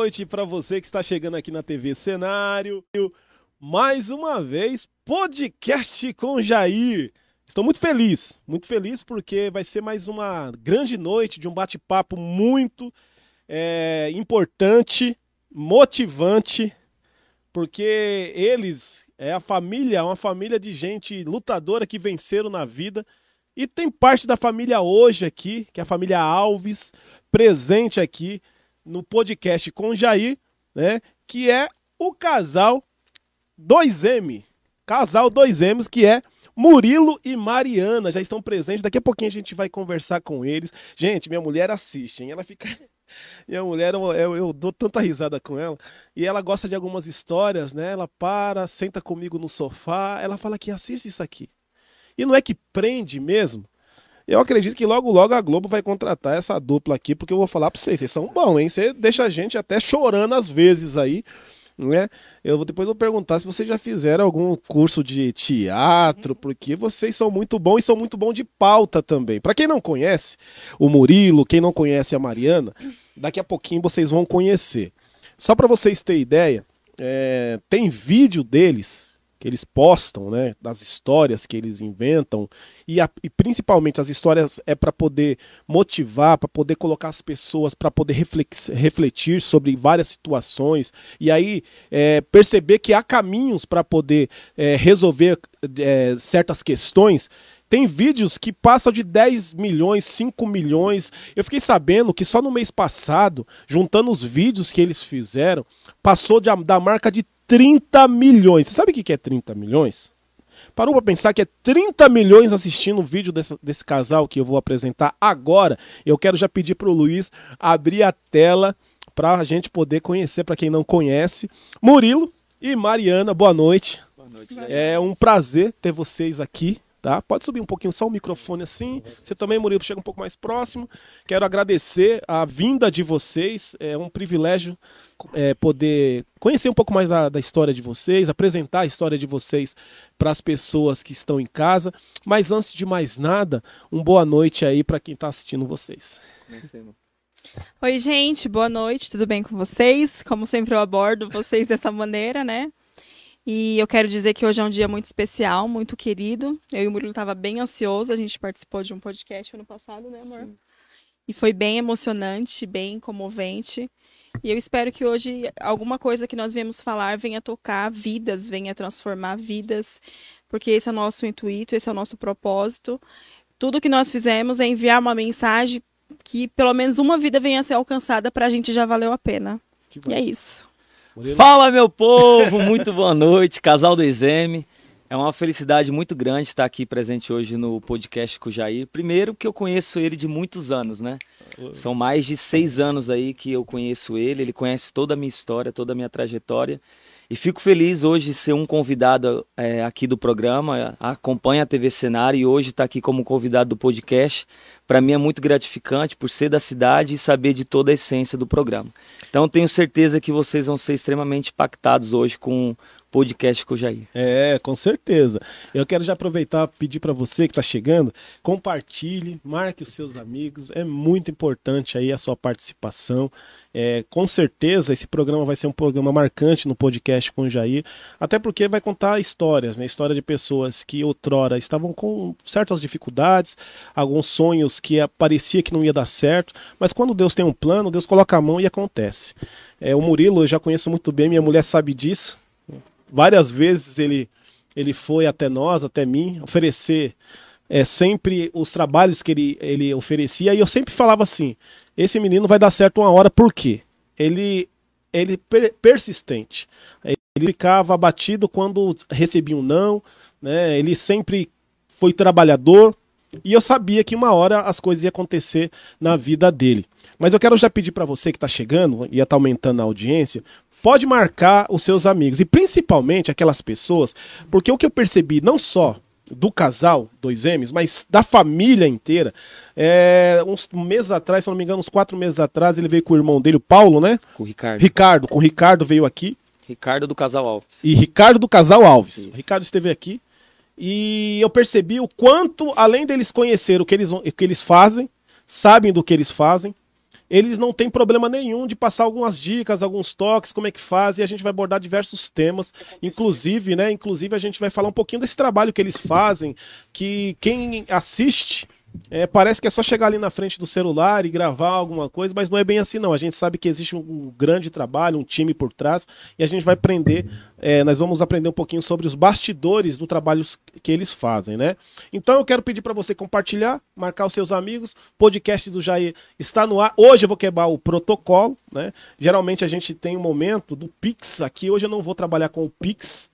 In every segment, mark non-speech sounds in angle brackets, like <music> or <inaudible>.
noite para você que está chegando aqui na TV Cenário. Mais uma vez, podcast com Jair. Estou muito feliz, muito feliz porque vai ser mais uma grande noite de um bate-papo muito é, importante, motivante, porque eles é a família, uma família de gente lutadora que venceram na vida. E tem parte da família hoje aqui, que é a família Alves, presente aqui no podcast com Jair, né? Que é o casal 2M. Casal 2M's, que é Murilo e Mariana. Já estão presentes. Daqui a pouquinho a gente vai conversar com eles. Gente, minha mulher assiste, hein? Ela fica. <laughs> Minha mulher, eu, eu, dou tanta risada com ela. E ela gosta de algumas histórias, né? Ela para, senta comigo no sofá. Ela fala que assiste isso aqui. E não é que prende mesmo. Eu acredito que logo, logo a Globo vai contratar essa dupla aqui, porque eu vou falar pra vocês, vocês são bons, hein? Você deixa a gente até chorando às vezes aí, né? Eu depois vou perguntar se vocês já fizeram algum curso de teatro, porque vocês são muito bons e são muito bons de pauta também. Para quem não conhece o Murilo, quem não conhece a Mariana, daqui a pouquinho vocês vão conhecer. Só para vocês terem ideia, é, tem vídeo deles que eles postam, né, das histórias que eles inventam e, a, e principalmente as histórias é para poder motivar, para poder colocar as pessoas para poder reflex, refletir sobre várias situações e aí é, perceber que há caminhos para poder é, resolver é, certas questões. Tem vídeos que passam de 10 milhões, 5 milhões. Eu fiquei sabendo que só no mês passado, juntando os vídeos que eles fizeram, passou de, da marca de 30 milhões. Você sabe o que é 30 milhões? Parou para pensar que é 30 milhões assistindo o vídeo desse, desse, casal que eu vou apresentar agora. Eu quero já pedir para o Luiz abrir a tela para a gente poder conhecer, para quem não conhece. Murilo e Mariana, boa noite. Boa noite. É um prazer ter vocês aqui. Tá? Pode subir um pouquinho só o microfone assim. Você também, Murilo, chega um pouco mais próximo. Quero agradecer a vinda de vocês. É um privilégio é, poder conhecer um pouco mais da, da, história de vocês, apresentar a história de vocês para as pessoas que estão em casa. Mas antes de mais nada, um boa noite aí para quem está assistindo vocês. Oi, gente, boa noite, tudo bem com vocês? Como sempre, eu abordo vocês dessa maneira, né? E eu quero dizer que hoje é um dia muito especial, muito querido. Eu e o Murilo estava bem ansioso, a gente participou de um podcast ano passado, né, amor? Sim. E foi bem emocionante, bem comovente. E eu espero que hoje alguma coisa que nós viemos falar venha tocar vidas, venha transformar vidas, porque esse é o nosso intuito, esse é o nosso propósito. Tudo que nós fizemos é enviar uma mensagem que pelo menos uma vida venha a ser alcançada para a gente já valeu a pena. E é isso. Murilo. Fala, meu povo! Muito boa noite, casal do Exame. É uma felicidade muito grande estar aqui presente hoje no podcast com o Jair. Primeiro, que eu conheço ele de muitos anos, né? São mais de seis anos aí que eu conheço ele. Ele conhece toda a minha história, toda a minha trajetória. E fico feliz hoje de ser um convidado é, aqui do programa. Acompanha a TV Cenário e hoje está aqui como convidado do podcast para mim é muito gratificante por ser da cidade e saber de toda a essência do programa. Então tenho certeza que vocês vão ser extremamente impactados hoje com podcast com o Jair. É, com certeza. Eu quero já aproveitar pedir para você que está chegando, compartilhe, marque os seus amigos. É muito importante aí a sua participação. É, com certeza esse programa vai ser um programa marcante no podcast com o Jair, até porque vai contar histórias, né? História de pessoas que outrora estavam com certas dificuldades, alguns sonhos que parecia que não ia dar certo, mas quando Deus tem um plano, Deus coloca a mão e acontece. É, o Murilo eu já conheço muito bem, minha mulher sabe disso várias vezes ele, ele foi até nós, até mim, oferecer é, sempre os trabalhos que ele, ele oferecia, e eu sempre falava assim: esse menino vai dar certo uma hora, por quê? Ele, ele per, persistente. Ele ficava abatido quando recebia um não, né? ele sempre foi trabalhador, e eu sabia que uma hora as coisas iam acontecer na vida dele. Mas eu quero já pedir para você que está chegando, e está aumentando a audiência, pode marcar os seus amigos e principalmente aquelas pessoas, porque o que eu percebi não só do casal, dois M's, mas da família inteira. É, uns meses atrás, se não me engano, uns quatro meses atrás, ele veio com o irmão dele, o Paulo, né? Com o Ricardo. Ricardo, com o Ricardo veio aqui. Ricardo do Casal Alves. E Ricardo do Casal Alves. Isso. Ricardo esteve aqui. E eu percebi o quanto, além deles conhecer o que eles, o que eles fazem, sabem do que eles fazem, eles não têm problema nenhum de passar algumas dicas, alguns toques, como é que faz, e a gente vai abordar diversos temas, inclusive, né? Inclusive a gente vai falar um pouquinho desse trabalho que eles fazem, que quem assiste é, parece que é só chegar ali na frente do celular e gravar alguma coisa, mas não é bem assim não. A gente sabe que existe um grande trabalho, um time por trás, e a gente vai aprender, é, nós vamos aprender um pouquinho sobre os bastidores do trabalho que eles fazem, né? Então eu quero pedir para você compartilhar, marcar os seus amigos. Podcast do Jair está no ar. Hoje eu vou quebrar o protocolo, né? Geralmente a gente tem um momento do Pix aqui. Hoje eu não vou trabalhar com o Pix,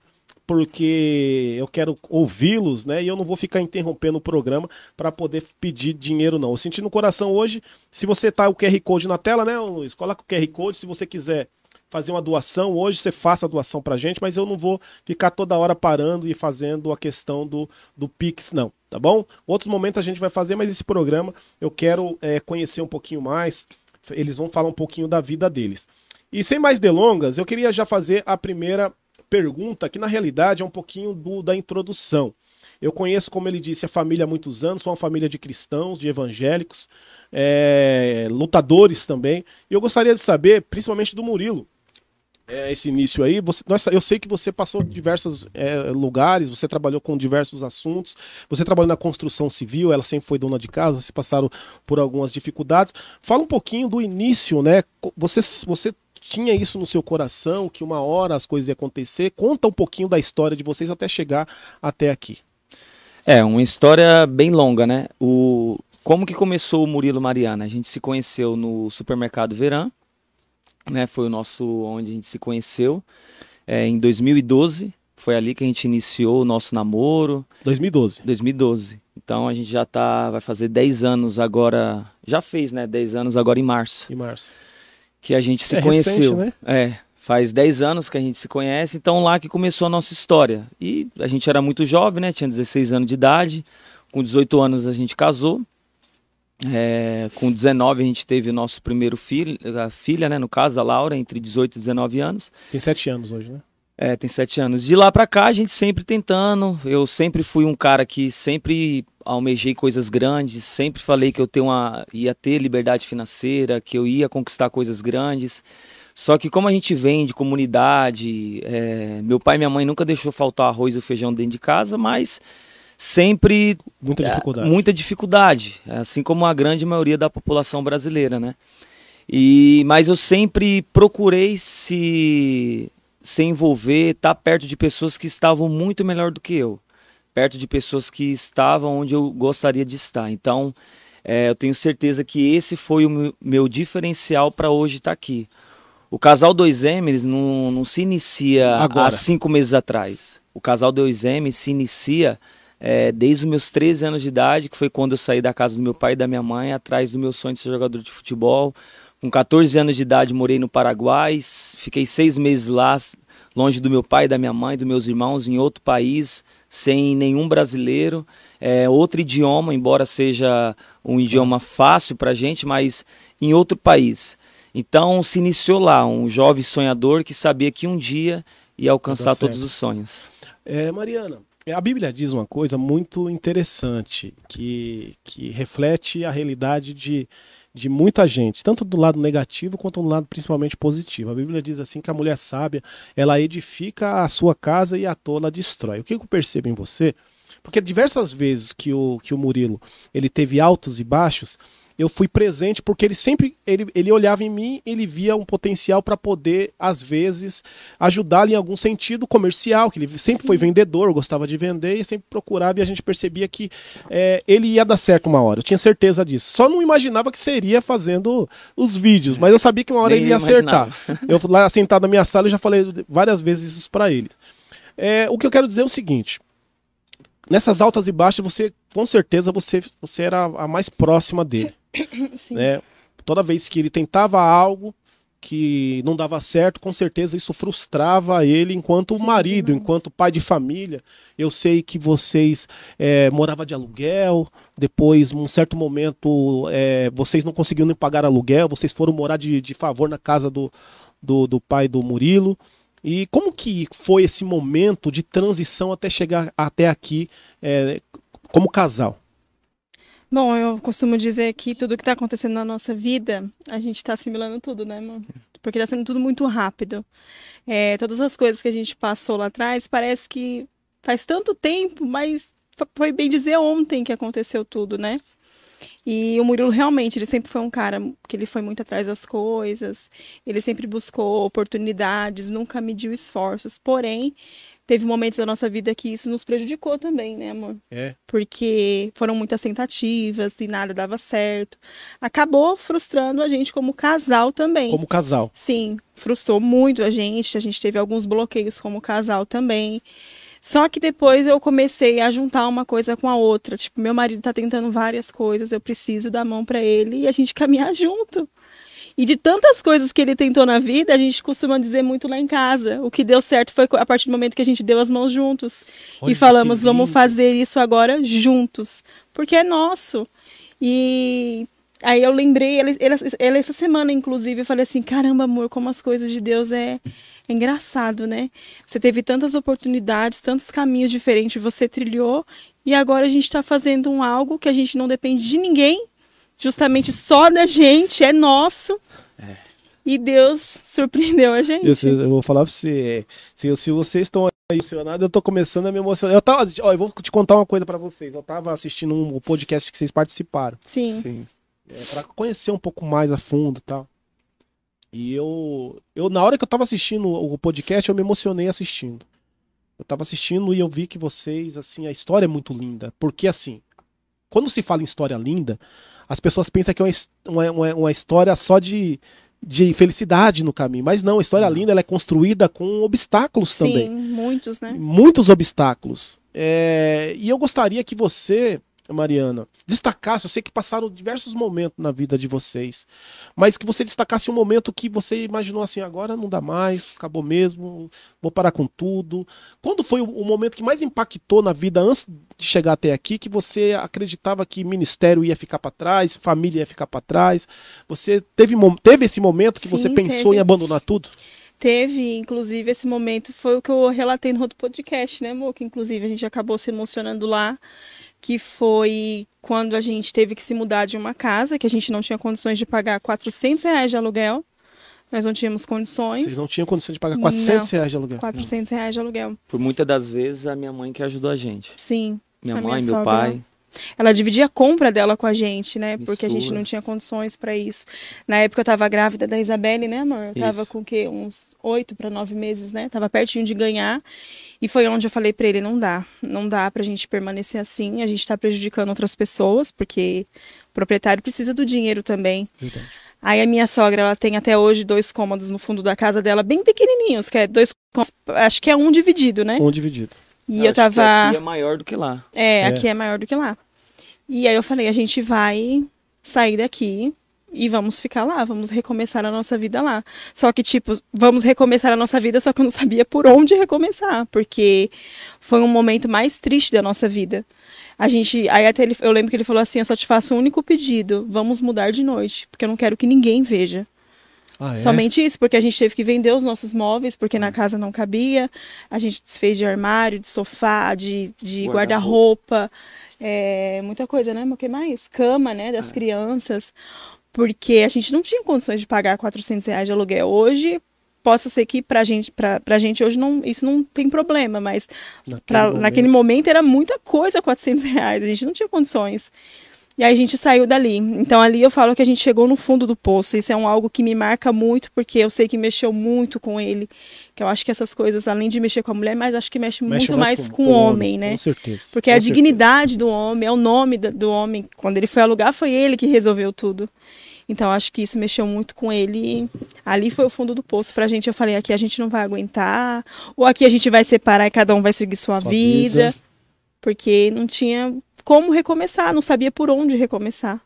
porque eu quero ouvi-los, né? E eu não vou ficar interrompendo o programa para poder pedir dinheiro, não. Eu senti no coração hoje, se você tá o QR Code na tela, né, Luiz? Coloca o QR Code, se você quiser fazer uma doação, hoje você faça a doação pra gente, mas eu não vou ficar toda hora parando e fazendo a questão do, do Pix, não, tá bom? Outros momentos a gente vai fazer, mas esse programa eu quero é, conhecer um pouquinho mais, eles vão falar um pouquinho da vida deles. E sem mais delongas, eu queria já fazer a primeira pergunta que na realidade é um pouquinho do, da introdução. Eu conheço, como ele disse, a família há muitos anos, sou uma família de cristãos, de evangélicos, é, lutadores também. E eu gostaria de saber, principalmente do Murilo, é, esse início aí. Você, nossa, eu sei que você passou diversos é, lugares, você trabalhou com diversos assuntos, você trabalhou na construção civil, ela sempre foi dona de casa, se passaram por algumas dificuldades. Fala um pouquinho do início, né? Você, você tinha isso no seu coração, que uma hora as coisas iam acontecer? Conta um pouquinho da história de vocês até chegar até aqui. É, uma história bem longa, né? O... Como que começou o Murilo Mariana? A gente se conheceu no supermercado Verã, né? Foi o nosso onde a gente se conheceu é, em 2012. Foi ali que a gente iniciou o nosso namoro. 2012. 2012. Então a gente já tá, vai fazer 10 anos agora. Já fez, né? 10 anos agora em março. Em março que a gente se é conheceu. Recente, né? É, faz 10 anos que a gente se conhece, então lá que começou a nossa história. E a gente era muito jovem, né? Tinha 16 anos de idade. Com 18 anos a gente casou. É, com 19 a gente teve o nosso primeiro filho, a filha, né? No caso, a Laura, entre 18 e 19 anos. Tem 7 anos hoje, né? É, tem 7 anos. De lá pra cá, a gente sempre tentando. Eu sempre fui um cara que sempre almejei coisas grandes, sempre falei que eu ter uma, ia ter liberdade financeira, que eu ia conquistar coisas grandes. Só que como a gente vem de comunidade, é, meu pai e minha mãe nunca deixou faltar arroz e feijão dentro de casa, mas sempre muita é, dificuldade. É, muita dificuldade, assim como a grande maioria da população brasileira, né? E mas eu sempre procurei se se envolver, estar tá perto de pessoas que estavam muito melhor do que eu perto de pessoas que estavam onde eu gostaria de estar. Então, é, eu tenho certeza que esse foi o meu diferencial para hoje estar tá aqui. O casal 2M eles não, não se inicia Agora. há cinco meses atrás. O casal 2M se inicia é, desde os meus 13 anos de idade, que foi quando eu saí da casa do meu pai e da minha mãe, atrás do meu sonho de ser jogador de futebol. Com 14 anos de idade, morei no Paraguai, fiquei seis meses lá, longe do meu pai, da minha mãe, dos meus irmãos, em outro país, sem nenhum brasileiro, é outro idioma, embora seja um idioma fácil para a gente, mas em outro país. Então se iniciou lá, um jovem sonhador que sabia que um dia ia alcançar todos os sonhos. É, Mariana, a Bíblia diz uma coisa muito interessante que, que reflete a realidade de, de muita gente, tanto do lado negativo quanto do lado principalmente positivo. A Bíblia diz assim que a mulher sábia, ela edifica a sua casa e a tola destrói. O que eu percebo em você? Porque diversas vezes que o, que o Murilo ele teve altos e baixos, eu fui presente porque ele sempre ele, ele olhava em mim, ele via um potencial para poder às vezes ajudá-lo em algum sentido comercial, que ele sempre foi vendedor, gostava de vender e sempre procurava e a gente percebia que é, ele ia dar certo uma hora. Eu tinha certeza disso. Só não imaginava que seria fazendo os vídeos, mas eu sabia que uma hora Nem ele ia acertar. Eu lá sentado na minha sala eu já falei várias vezes isso para ele. É, o que eu quero dizer é o seguinte: nessas altas e baixas, você com certeza você, você era a mais próxima dele. <coughs> né? Toda vez que ele tentava algo que não dava certo, com certeza isso frustrava ele enquanto Sim, marido, demais. enquanto pai de família. Eu sei que vocês é, moravam de aluguel, depois, num certo momento, é, vocês não conseguiam nem pagar aluguel, vocês foram morar de, de favor na casa do, do, do pai do Murilo. E como que foi esse momento de transição até chegar até aqui é, como casal? Bom, eu costumo dizer que tudo que está acontecendo na nossa vida, a gente está assimilando tudo, né, amor? Porque está sendo tudo muito rápido. É, todas as coisas que a gente passou lá atrás, parece que faz tanto tempo, mas foi bem dizer ontem que aconteceu tudo, né? E o Murilo realmente, ele sempre foi um cara que ele foi muito atrás das coisas, ele sempre buscou oportunidades, nunca mediu esforços. Porém, teve momentos da nossa vida que isso nos prejudicou também, né, amor? É. Porque foram muitas tentativas e nada dava certo. Acabou frustrando a gente como casal também. Como casal. Sim, frustrou muito a gente. A gente teve alguns bloqueios como casal também. Só que depois eu comecei a juntar uma coisa com a outra. Tipo, meu marido tá tentando várias coisas, eu preciso dar mão para ele e a gente <laughs> caminhar junto. E de tantas coisas que ele tentou na vida, a gente costuma dizer muito lá em casa. O que deu certo foi a partir do momento que a gente deu as mãos juntos. Olha, e falamos, vamos fazer isso agora juntos. Porque é nosso. E aí eu lembrei, ele, ele, ele, essa semana, inclusive, eu falei assim: caramba, amor, como as coisas de Deus é, é engraçado, né? Você teve tantas oportunidades, tantos caminhos diferentes, você trilhou, e agora a gente está fazendo um algo que a gente não depende de ninguém justamente só da gente, é nosso. É. E Deus surpreendeu a gente. Eu, eu vou falar pra você, se, se vocês estão emocionados, eu tô começando a me emocionar. Eu, tava, ó, eu vou te contar uma coisa para vocês. Eu tava assistindo um podcast que vocês participaram. Sim. Sim. É, pra conhecer um pouco mais a fundo e tal. E eu, eu, na hora que eu tava assistindo o podcast, eu me emocionei assistindo. Eu tava assistindo e eu vi que vocês, assim, a história é muito linda. Porque, assim, quando se fala em história linda, as pessoas pensam que é uma, uma, uma história só de, de felicidade no caminho. Mas não, a história linda ela é construída com obstáculos Sim, também. muitos, né? Muitos obstáculos. É, e eu gostaria que você Mariana, destacasse, eu sei que passaram diversos momentos na vida de vocês, mas que você destacasse um momento que você imaginou assim, agora não dá mais, acabou mesmo, vou parar com tudo. Quando foi o, momento que mais impactou na vida antes de chegar até aqui, que você acreditava que ministério ia ficar para trás, família ia ficar para trás? Você teve, teve esse momento que Sim, você pensou teve. em abandonar tudo? Teve, inclusive, esse momento foi o que eu relatei no outro podcast, né, amor? Que inclusive a gente acabou se emocionando lá que foi quando a gente teve que se mudar de uma casa, que a gente não tinha condições de pagar 400 reais de aluguel. Nós não tínhamos condições. Vocês não tinham condições de pagar 400 não, reais de aluguel? 400 reais de aluguel. Por muitas das vezes, a minha mãe que ajudou a gente. Sim. Minha mãe, minha meu pai. Ela dividia a compra dela com a gente, né? Porque a gente não tinha condições para isso. Na época eu tava grávida da Isabelle, né, amor? Eu tava isso. com o quê? Uns oito para nove meses, né? Tava pertinho de ganhar. E foi onde eu falei para ele: não dá. Não dá pra gente permanecer assim. A gente tá prejudicando outras pessoas, porque o proprietário precisa do dinheiro também. Verdade. Aí a minha sogra, ela tem até hoje dois cômodos no fundo da casa dela, bem pequenininhos, que é dois acho que é um dividido, né? Um dividido. E eu, eu tava. aqui é maior do que lá. É, é, aqui é maior do que lá. E aí eu falei, a gente vai sair daqui e vamos ficar lá, vamos recomeçar a nossa vida lá. Só que, tipo, vamos recomeçar a nossa vida, só que eu não sabia por onde recomeçar, porque foi um momento mais triste da nossa vida. A gente, aí até ele, eu lembro que ele falou assim: eu só te faço um único pedido, vamos mudar de noite, porque eu não quero que ninguém veja. Ah, é? Somente isso, porque a gente teve que vender os nossos móveis, porque na casa não cabia. A gente desfez de armário, de sofá, de, de guarda-roupa. Guarda é, muita coisa, né? O que mais? Cama, né? Das é. crianças. Porque a gente não tinha condições de pagar 400 reais de aluguel. Hoje, possa ser que pra gente, pra, pra gente hoje não, isso não tem problema, mas naquele, pra, momento. naquele momento era muita coisa 400 reais. A gente não tinha condições. E aí a gente saiu dali. Então ali eu falo que a gente chegou no fundo do poço. Isso é um algo que me marca muito, porque eu sei que mexeu muito com ele. Que eu acho que essas coisas, além de mexer com a mulher, mas acho que mexe, mexe muito mais, mais com, com, o homem, homem, né? Com certeza. Porque com a certeza. dignidade do homem, é o nome do homem. Quando ele foi alugar, foi ele que resolveu tudo. Então acho que isso mexeu muito com ele. Ali foi o fundo do poço pra gente. Eu falei, aqui a gente não vai aguentar, ou aqui a gente vai separar e cada um vai seguir sua, sua vida. vida. Porque não tinha como recomeçar, não sabia por onde recomeçar.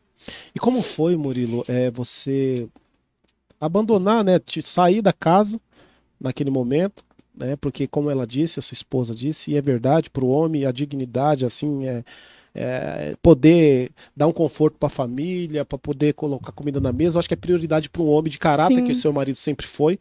E como foi, Murilo, é, você abandonar, né, sair da casa naquele momento, né, porque como ela disse, a sua esposa disse, e é verdade, para o homem a dignidade, assim, é, é poder dar um conforto para a família, para poder colocar comida na mesa, eu acho que é prioridade para um homem de caráter, Sim. que o seu marido sempre foi,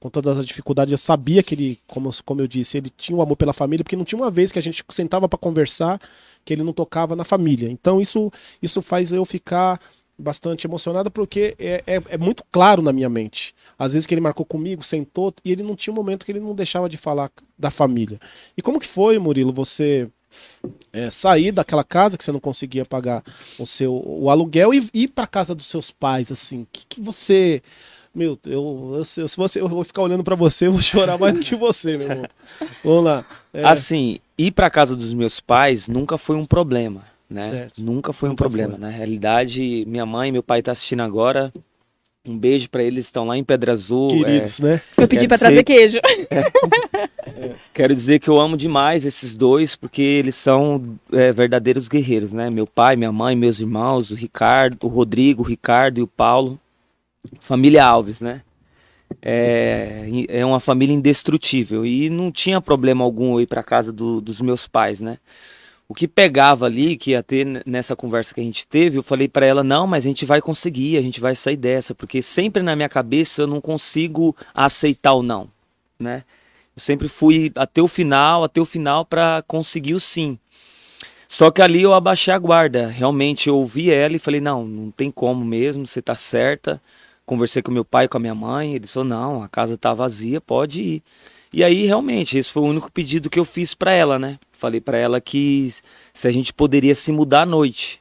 com todas as dificuldades. Eu sabia que ele, como, como eu disse, ele tinha um amor pela família, porque não tinha uma vez que a gente sentava para conversar que ele não tocava na família. Então isso, isso faz eu ficar bastante emocionado porque é, é, é, muito claro na minha mente. Às vezes que ele marcou comigo, sentou e ele não tinha um momento que ele não deixava de falar da família. E como que foi, Murilo, você é, sair daquela casa que você não conseguia pagar o seu o aluguel e ir para casa dos seus pais, assim? que, que você meu, eu, eu, se você, eu vou ficar olhando para você, eu vou chorar mais do que você, meu irmão. Vamos lá. É... Assim, ir para casa dos meus pais nunca foi um problema, né? Certo. Nunca foi um nunca problema. Foi. Na realidade, minha mãe e meu pai tá assistindo agora. Um beijo para eles, estão lá em Pedra Azul. Queridos, é... né? Eu pedi para trazer queijo. <laughs> É. Quero dizer que eu amo demais esses dois, porque eles são é, verdadeiros guerreiros, né? Meu pai, minha mãe, meus irmãos, o Ricardo, o Rodrigo, o Ricardo e o Paulo. Família Alves, né? É, é uma família indestrutível e não tinha problema algum ir para casa do, dos meus pais, né? O que pegava ali, que ia ter nessa conversa que a gente teve, eu falei para ela: não, mas a gente vai conseguir, a gente vai sair dessa, porque sempre na minha cabeça eu não consigo aceitar o não, né? Eu sempre fui até o final, até o final para conseguir o sim. Só que ali eu abaixei a guarda, realmente eu ouvi ela e falei: não, não tem como mesmo, você tá certa conversei com meu pai com a minha mãe, ele falou: "Não, a casa tá vazia, pode ir". E aí realmente esse foi o único pedido que eu fiz para ela, né? Falei para ela que se a gente poderia se mudar à noite,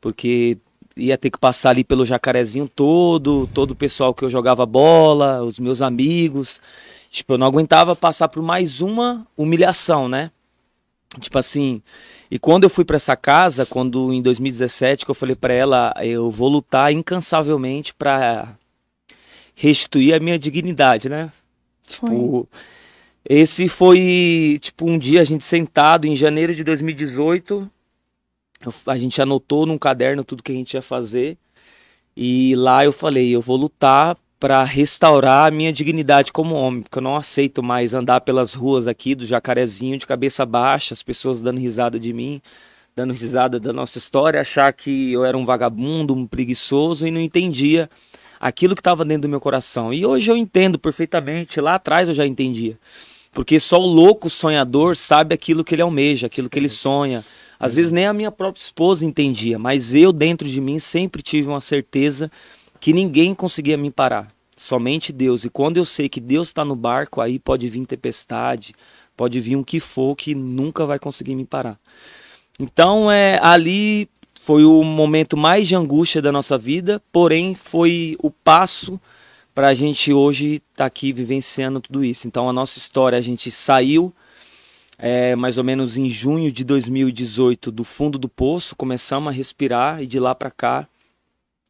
porque ia ter que passar ali pelo jacarezinho todo, todo o pessoal que eu jogava bola, os meus amigos. Tipo, eu não aguentava passar por mais uma humilhação, né? Tipo assim, e quando eu fui para essa casa, quando em 2017 que eu falei para ela, eu vou lutar incansavelmente para restituir a minha dignidade, né? Foi. Tipo, esse foi, tipo, um dia a gente sentado em janeiro de 2018, a gente anotou num caderno tudo que a gente ia fazer. E lá eu falei, eu vou lutar para restaurar a minha dignidade como homem, porque eu não aceito mais andar pelas ruas aqui do Jacarezinho de cabeça baixa, as pessoas dando risada de mim, dando risada da nossa história, achar que eu era um vagabundo, um preguiçoso e não entendia aquilo que estava dentro do meu coração. E hoje eu entendo perfeitamente, lá atrás eu já entendia. Porque só o louco sonhador sabe aquilo que ele almeja, aquilo que ele sonha. Às vezes nem a minha própria esposa entendia, mas eu dentro de mim sempre tive uma certeza que ninguém conseguia me parar, somente Deus. E quando eu sei que Deus está no barco, aí pode vir tempestade, pode vir um que for que nunca vai conseguir me parar. Então é ali foi o momento mais de angústia da nossa vida, porém foi o passo para a gente hoje estar tá aqui vivenciando tudo isso. Então a nossa história, a gente saiu é, mais ou menos em junho de 2018 do fundo do poço, começamos a respirar e de lá para cá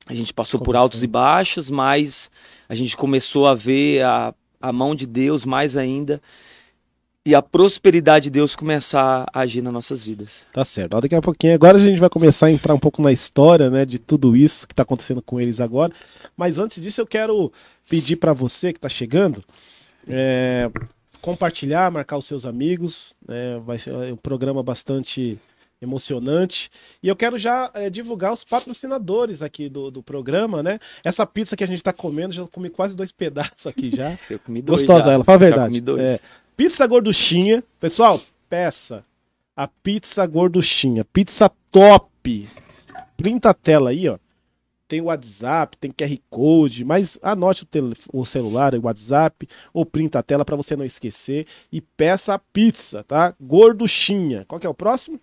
a gente passou por altos e baixos, mas a gente começou a ver a, a mão de Deus mais ainda e a prosperidade de Deus começar a agir nas nossas vidas. Tá certo. Daqui a pouquinho, agora a gente vai começar a entrar um pouco na história, né, de tudo isso que está acontecendo com eles agora. Mas antes disso, eu quero pedir para você que está chegando, é, compartilhar, marcar os seus amigos. Né, vai ser um programa bastante emocionante. E eu quero já é, divulgar os patrocinadores aqui do, do programa, né? Essa pizza que a gente está comendo, já comi quase dois pedaços aqui já. <laughs> Eu comi dois. Gostosa já. ela, fala a verdade. Já comi dois. É, Pizza gorduchinha. Pessoal, peça a pizza gorduchinha. Pizza top. Printa a tela aí, ó. Tem WhatsApp, tem QR Code, mas anote o, o celular, o WhatsApp, ou printa a tela para você não esquecer. E peça a pizza, tá? Gorduchinha. Qual que é o próximo?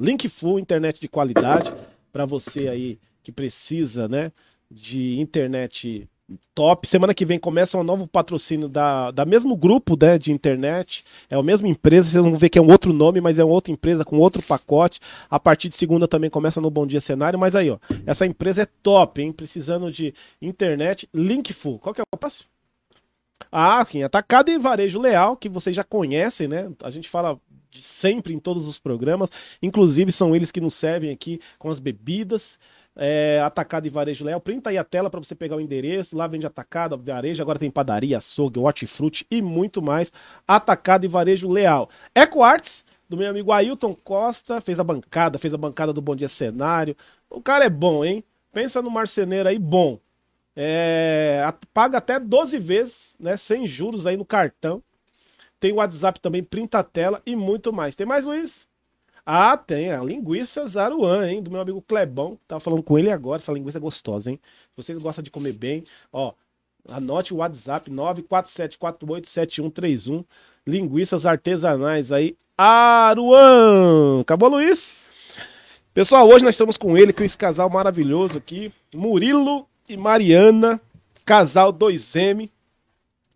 Link Full, internet de qualidade, para você aí que precisa, né, de internet top. Semana que vem começa um novo patrocínio da, da mesmo grupo né, de internet. É a mesma empresa, vocês vão ver que é um outro nome, mas é uma outra empresa com outro pacote. A partir de segunda também começa no Bom Dia Cenário. Mas aí, ó, essa empresa é top, hein? Precisando de internet. Linkful. Qual que é o próximo? Ah, sim, Atacado e Varejo Leal, que vocês já conhecem, né? A gente fala sempre em todos os programas. Inclusive, são eles que nos servem aqui com as bebidas é, atacado e varejo leal. Printa aí a tela para você pegar o endereço. Lá vende atacado, varejo. Agora tem padaria, açougue, hortifruti e muito mais. Atacado e varejo leal. Eco Arts, do meu amigo Ailton Costa, fez a bancada, fez a bancada do Bom Dia Cenário. O cara é bom, hein? Pensa no marceneiro aí bom. É, paga até 12 vezes, né? Sem juros aí no cartão. Tem o WhatsApp também, printa a tela e muito mais. Tem mais, Luiz? Ah, tem. A linguiça Zaruan, hein? Do meu amigo Clebão. Tava falando com ele agora. Essa linguiça é gostosa, hein? Se vocês gostam de comer bem, ó. Anote o WhatsApp 947487131. Linguiças artesanais aí. Aruan! Acabou, Luiz? Pessoal, hoje nós estamos com ele, com esse casal maravilhoso aqui. Murilo e Mariana. Casal 2M.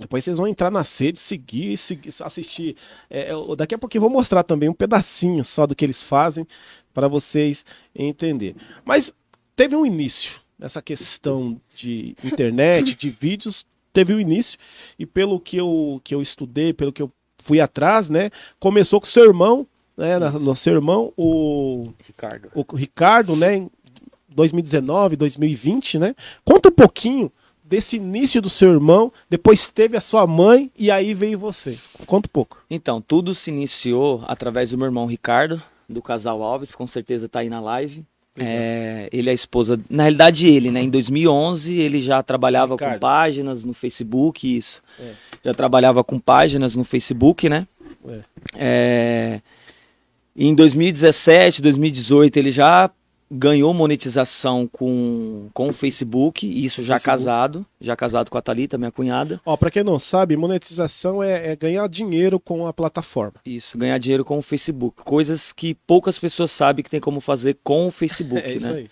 Depois vocês vão entrar na sede, seguir, seguir assistir. É, eu- daqui a pouquinho eu vou mostrar também um pedacinho só do que eles fazem para vocês entenderem. Mas teve um início nessa questão de internet, de vídeos, teve um início e pelo que eu, que eu estudei, pelo que eu fui atrás, né, começou com o seu irmão, né, na- no seu irmão, o Ricardo. o Ricardo, né, em 2019, 2020, né? Conta um pouquinho desse início do seu irmão, depois teve a sua mãe e aí veio vocês. Conta um pouco. Então, tudo se iniciou através do meu irmão Ricardo, do casal Alves, com certeza tá aí na live. É, ele é a esposa, na realidade ele, né? Em 2011 ele já trabalhava Ricardo. com páginas no Facebook, isso. É. Já trabalhava com páginas no Facebook, né? É. É, em 2017, 2018 ele já ganhou monetização com, com o Facebook, isso já Facebook. casado, já casado com a Thalita, minha cunhada. Ó, pra quem não sabe, monetização é, é ganhar dinheiro com a plataforma. Isso, ganhar dinheiro com o Facebook. Coisas que poucas pessoas sabem que tem como fazer com o Facebook, <laughs> é isso né? aí.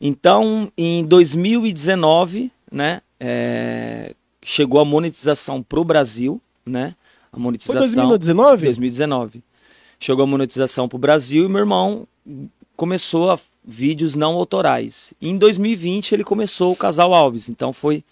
Então, em 2019, né, é, chegou a monetização pro Brasil, né? A Foi monetização 2019? 2019. Chegou a monetização pro Brasil e meu irmão começou a vídeos não autorais. Em 2020 ele começou o Casal Alves, então foi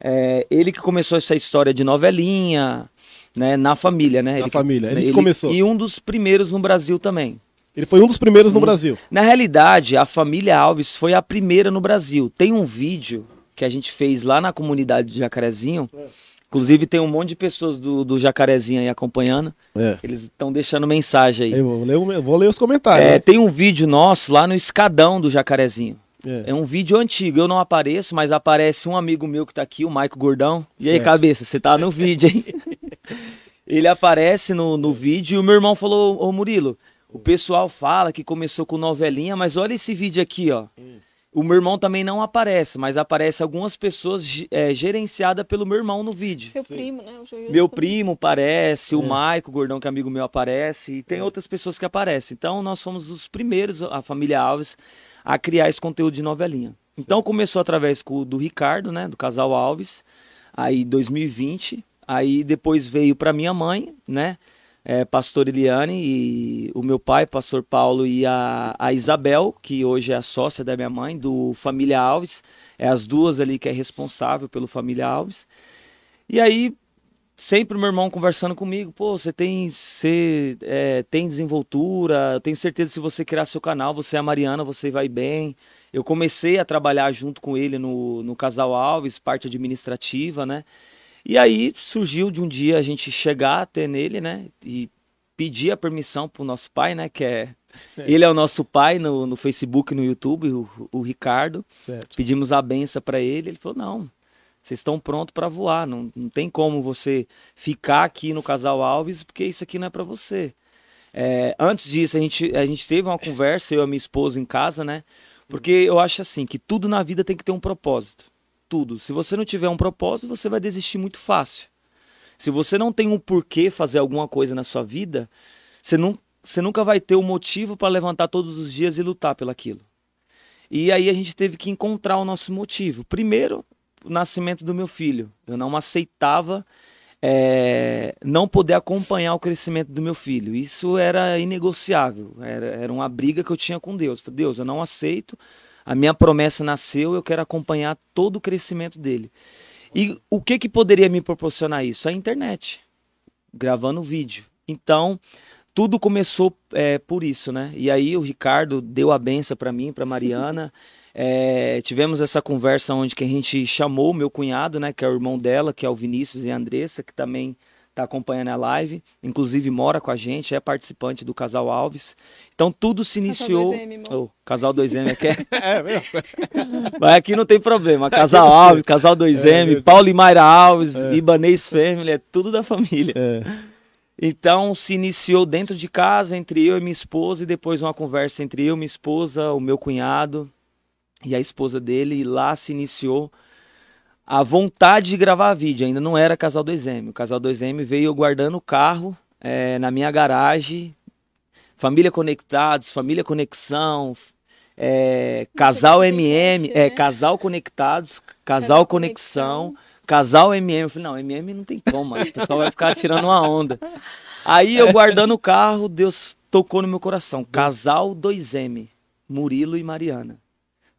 é, ele que começou essa história de novelinha, né, na família, né? Na Ele que- família, ele que começou. E um dos primeiros no Brasil também. Ele foi um dos primeiros no Um- Brasil. Na realidade, a família Alves foi a primeira no Brasil. Tem um vídeo que a gente fez lá na comunidade de Jacarezinho. É. Inclusive tem um monte de pessoas do, do Jacarezinho aí acompanhando. É. Eles estão deixando mensagem aí. Eu vou ler, vou ler os comentários. É, né? tem um vídeo nosso lá no Escadão do Jacarezinho. É. É um vídeo antigo, eu não apareço, mas aparece um amigo meu que tá aqui, o Maico Gordão. E aí, Certo. cabeça, você tá no vídeo, hein? <laughs> Ele aparece no, no vídeo e o meu irmão falou, ô Murilo, o pessoal fala que começou com novelinha, mas olha esse vídeo aqui, ó. Hum. O meu irmão também não aparece, mas aparece algumas pessoas é, gerenciadas pelo meu irmão no vídeo. Seu Sim. primo, né? O. Meu primo aparece, o É. Maico, o gordão que é amigo meu aparece, e tem outras pessoas que aparecem. Então nós fomos os primeiros, a família Alves, a criar esse conteúdo de novelinha. Então começou através do Ricardo, né, do casal Alves, aí 2020, aí depois veio para minha mãe, né, é, pastor Eliane e o meu pai, pastor Paulo e a, a Isabel, que hoje é a sócia da minha mãe, do Família Alves, é as duas ali que é responsável pelo Família Alves. E aí sempre meu irmão conversando comigo, pô, você tem, você é, tem desenvoltura, eu tenho certeza que se você criar seu canal, você é a Mariana, você vai bem. Eu comecei a trabalhar junto com ele no, no Casal Alves, parte administrativa, né? E aí surgiu de um dia a gente chegar até nele, né? E pedir a permissão pro nosso pai, né? Que é. Ele é o nosso pai no, no Facebook e no YouTube, o, o Ricardo. Certo. Pedimos a benção para ele. Ele falou: não, vocês estão prontos para voar. Não, não tem como você ficar aqui no Casal Alves, porque isso aqui não é para você. É, antes disso, a gente, a gente teve uma conversa, eu e a minha esposa em casa, né? Porque eu acho assim, que tudo na vida tem que ter um propósito. Tudo. Se você não tiver um propósito, você vai desistir muito fácil. Se você não tem um porquê fazer alguma coisa na sua vida, você, não, você nunca vai ter o motivo para levantar todos os dias e lutar pelaquilo. E aí a gente teve que encontrar o nosso motivo. Primeiro, o nascimento do meu filho. Eu não aceitava é, não poder acompanhar o crescimento do meu filho. Isso era inegociável. Era, era uma briga que eu tinha com Deus. Deus, eu não aceito. A minha promessa nasceu, eu quero acompanhar todo o crescimento dele. E o que, que poderia me proporcionar isso? A internet, gravando vídeo. Então, tudo começou é, por isso, né? E aí o Ricardo deu a benção para mim, para Mariana. <laughs> É, tivemos essa conversa onde que a gente chamou o meu cunhado, né, que é o irmão dela, que é o Vinícius e a Andressa, que também tá acompanhando a live, inclusive mora com a gente, é participante do Casal Alves. Então tudo se iniciou. Casal 2M, amor. Oh, casal 2M aqui <laughs> é. É mesmo? <laughs> Mas aqui não tem problema. Casal <laughs> Alves, Casal 2M, verdade. Paulo e Mayra Alves, Ibanês Family, é tudo da família. É. Então se iniciou dentro de casa, entre eu e minha esposa, e depois uma conversa entre eu, minha esposa, o meu cunhado e a esposa dele, e lá se iniciou a vontade de gravar vídeo. Ainda não era Casal 2M. O Casal 2M veio eu guardando o carro eh, na minha garagem, família conectados, família conexão, eh, casal MM, é, né? casal conectados, casal, Casal conexão, casal MM. Eu falei, não, MM não tem como, mano. o pessoal vai ficar tirando uma onda. Aí eu guardando o carro, Deus tocou no meu coração. Casal 2M, Murilo e Mariana.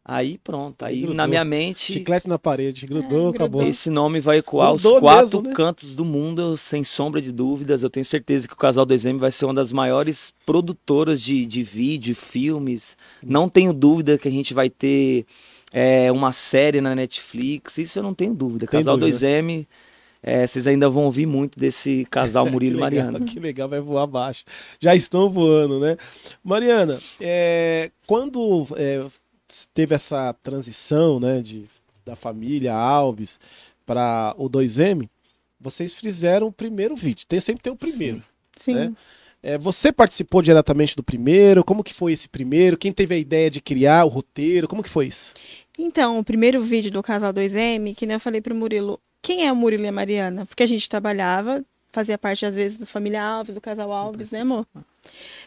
Aí pronto, aí Grudou. na minha mente Chiclete na parede, grudou, grudou. acabou. esse nome vai ecoar aos Grudou quatro mesmo, né? cantos do mundo, sem sombra de dúvidas. Eu tenho certeza que o Casal 2M vai ser uma das maiores produtoras de, de vídeo, filmes. Não tenho dúvida que a gente vai ter é, uma série na Netflix. Isso eu não tenho dúvida. Tem Casal dúvida. 2M, é, vocês ainda vão ouvir muito desse casal <laughs> Murilo e Mariana. Que legal, vai voar abaixo. Já estão voando, né? Mariana, é, quando é, teve essa transição, né, de, da família Alves para o 2M, vocês fizeram o primeiro vídeo. Tem, sempre tem o primeiro. Sim. né? É, você participou diretamente do primeiro? Como que foi esse primeiro? Quem teve a ideia de criar o roteiro? Como que foi isso? Então, o primeiro vídeo do Casal 2M, que nem eu falei pro Murilo, quem é o Murilo e a Mariana? Porque a gente trabalhava, fazia parte às vezes do Família Alves, do Casal Alves, né, amor?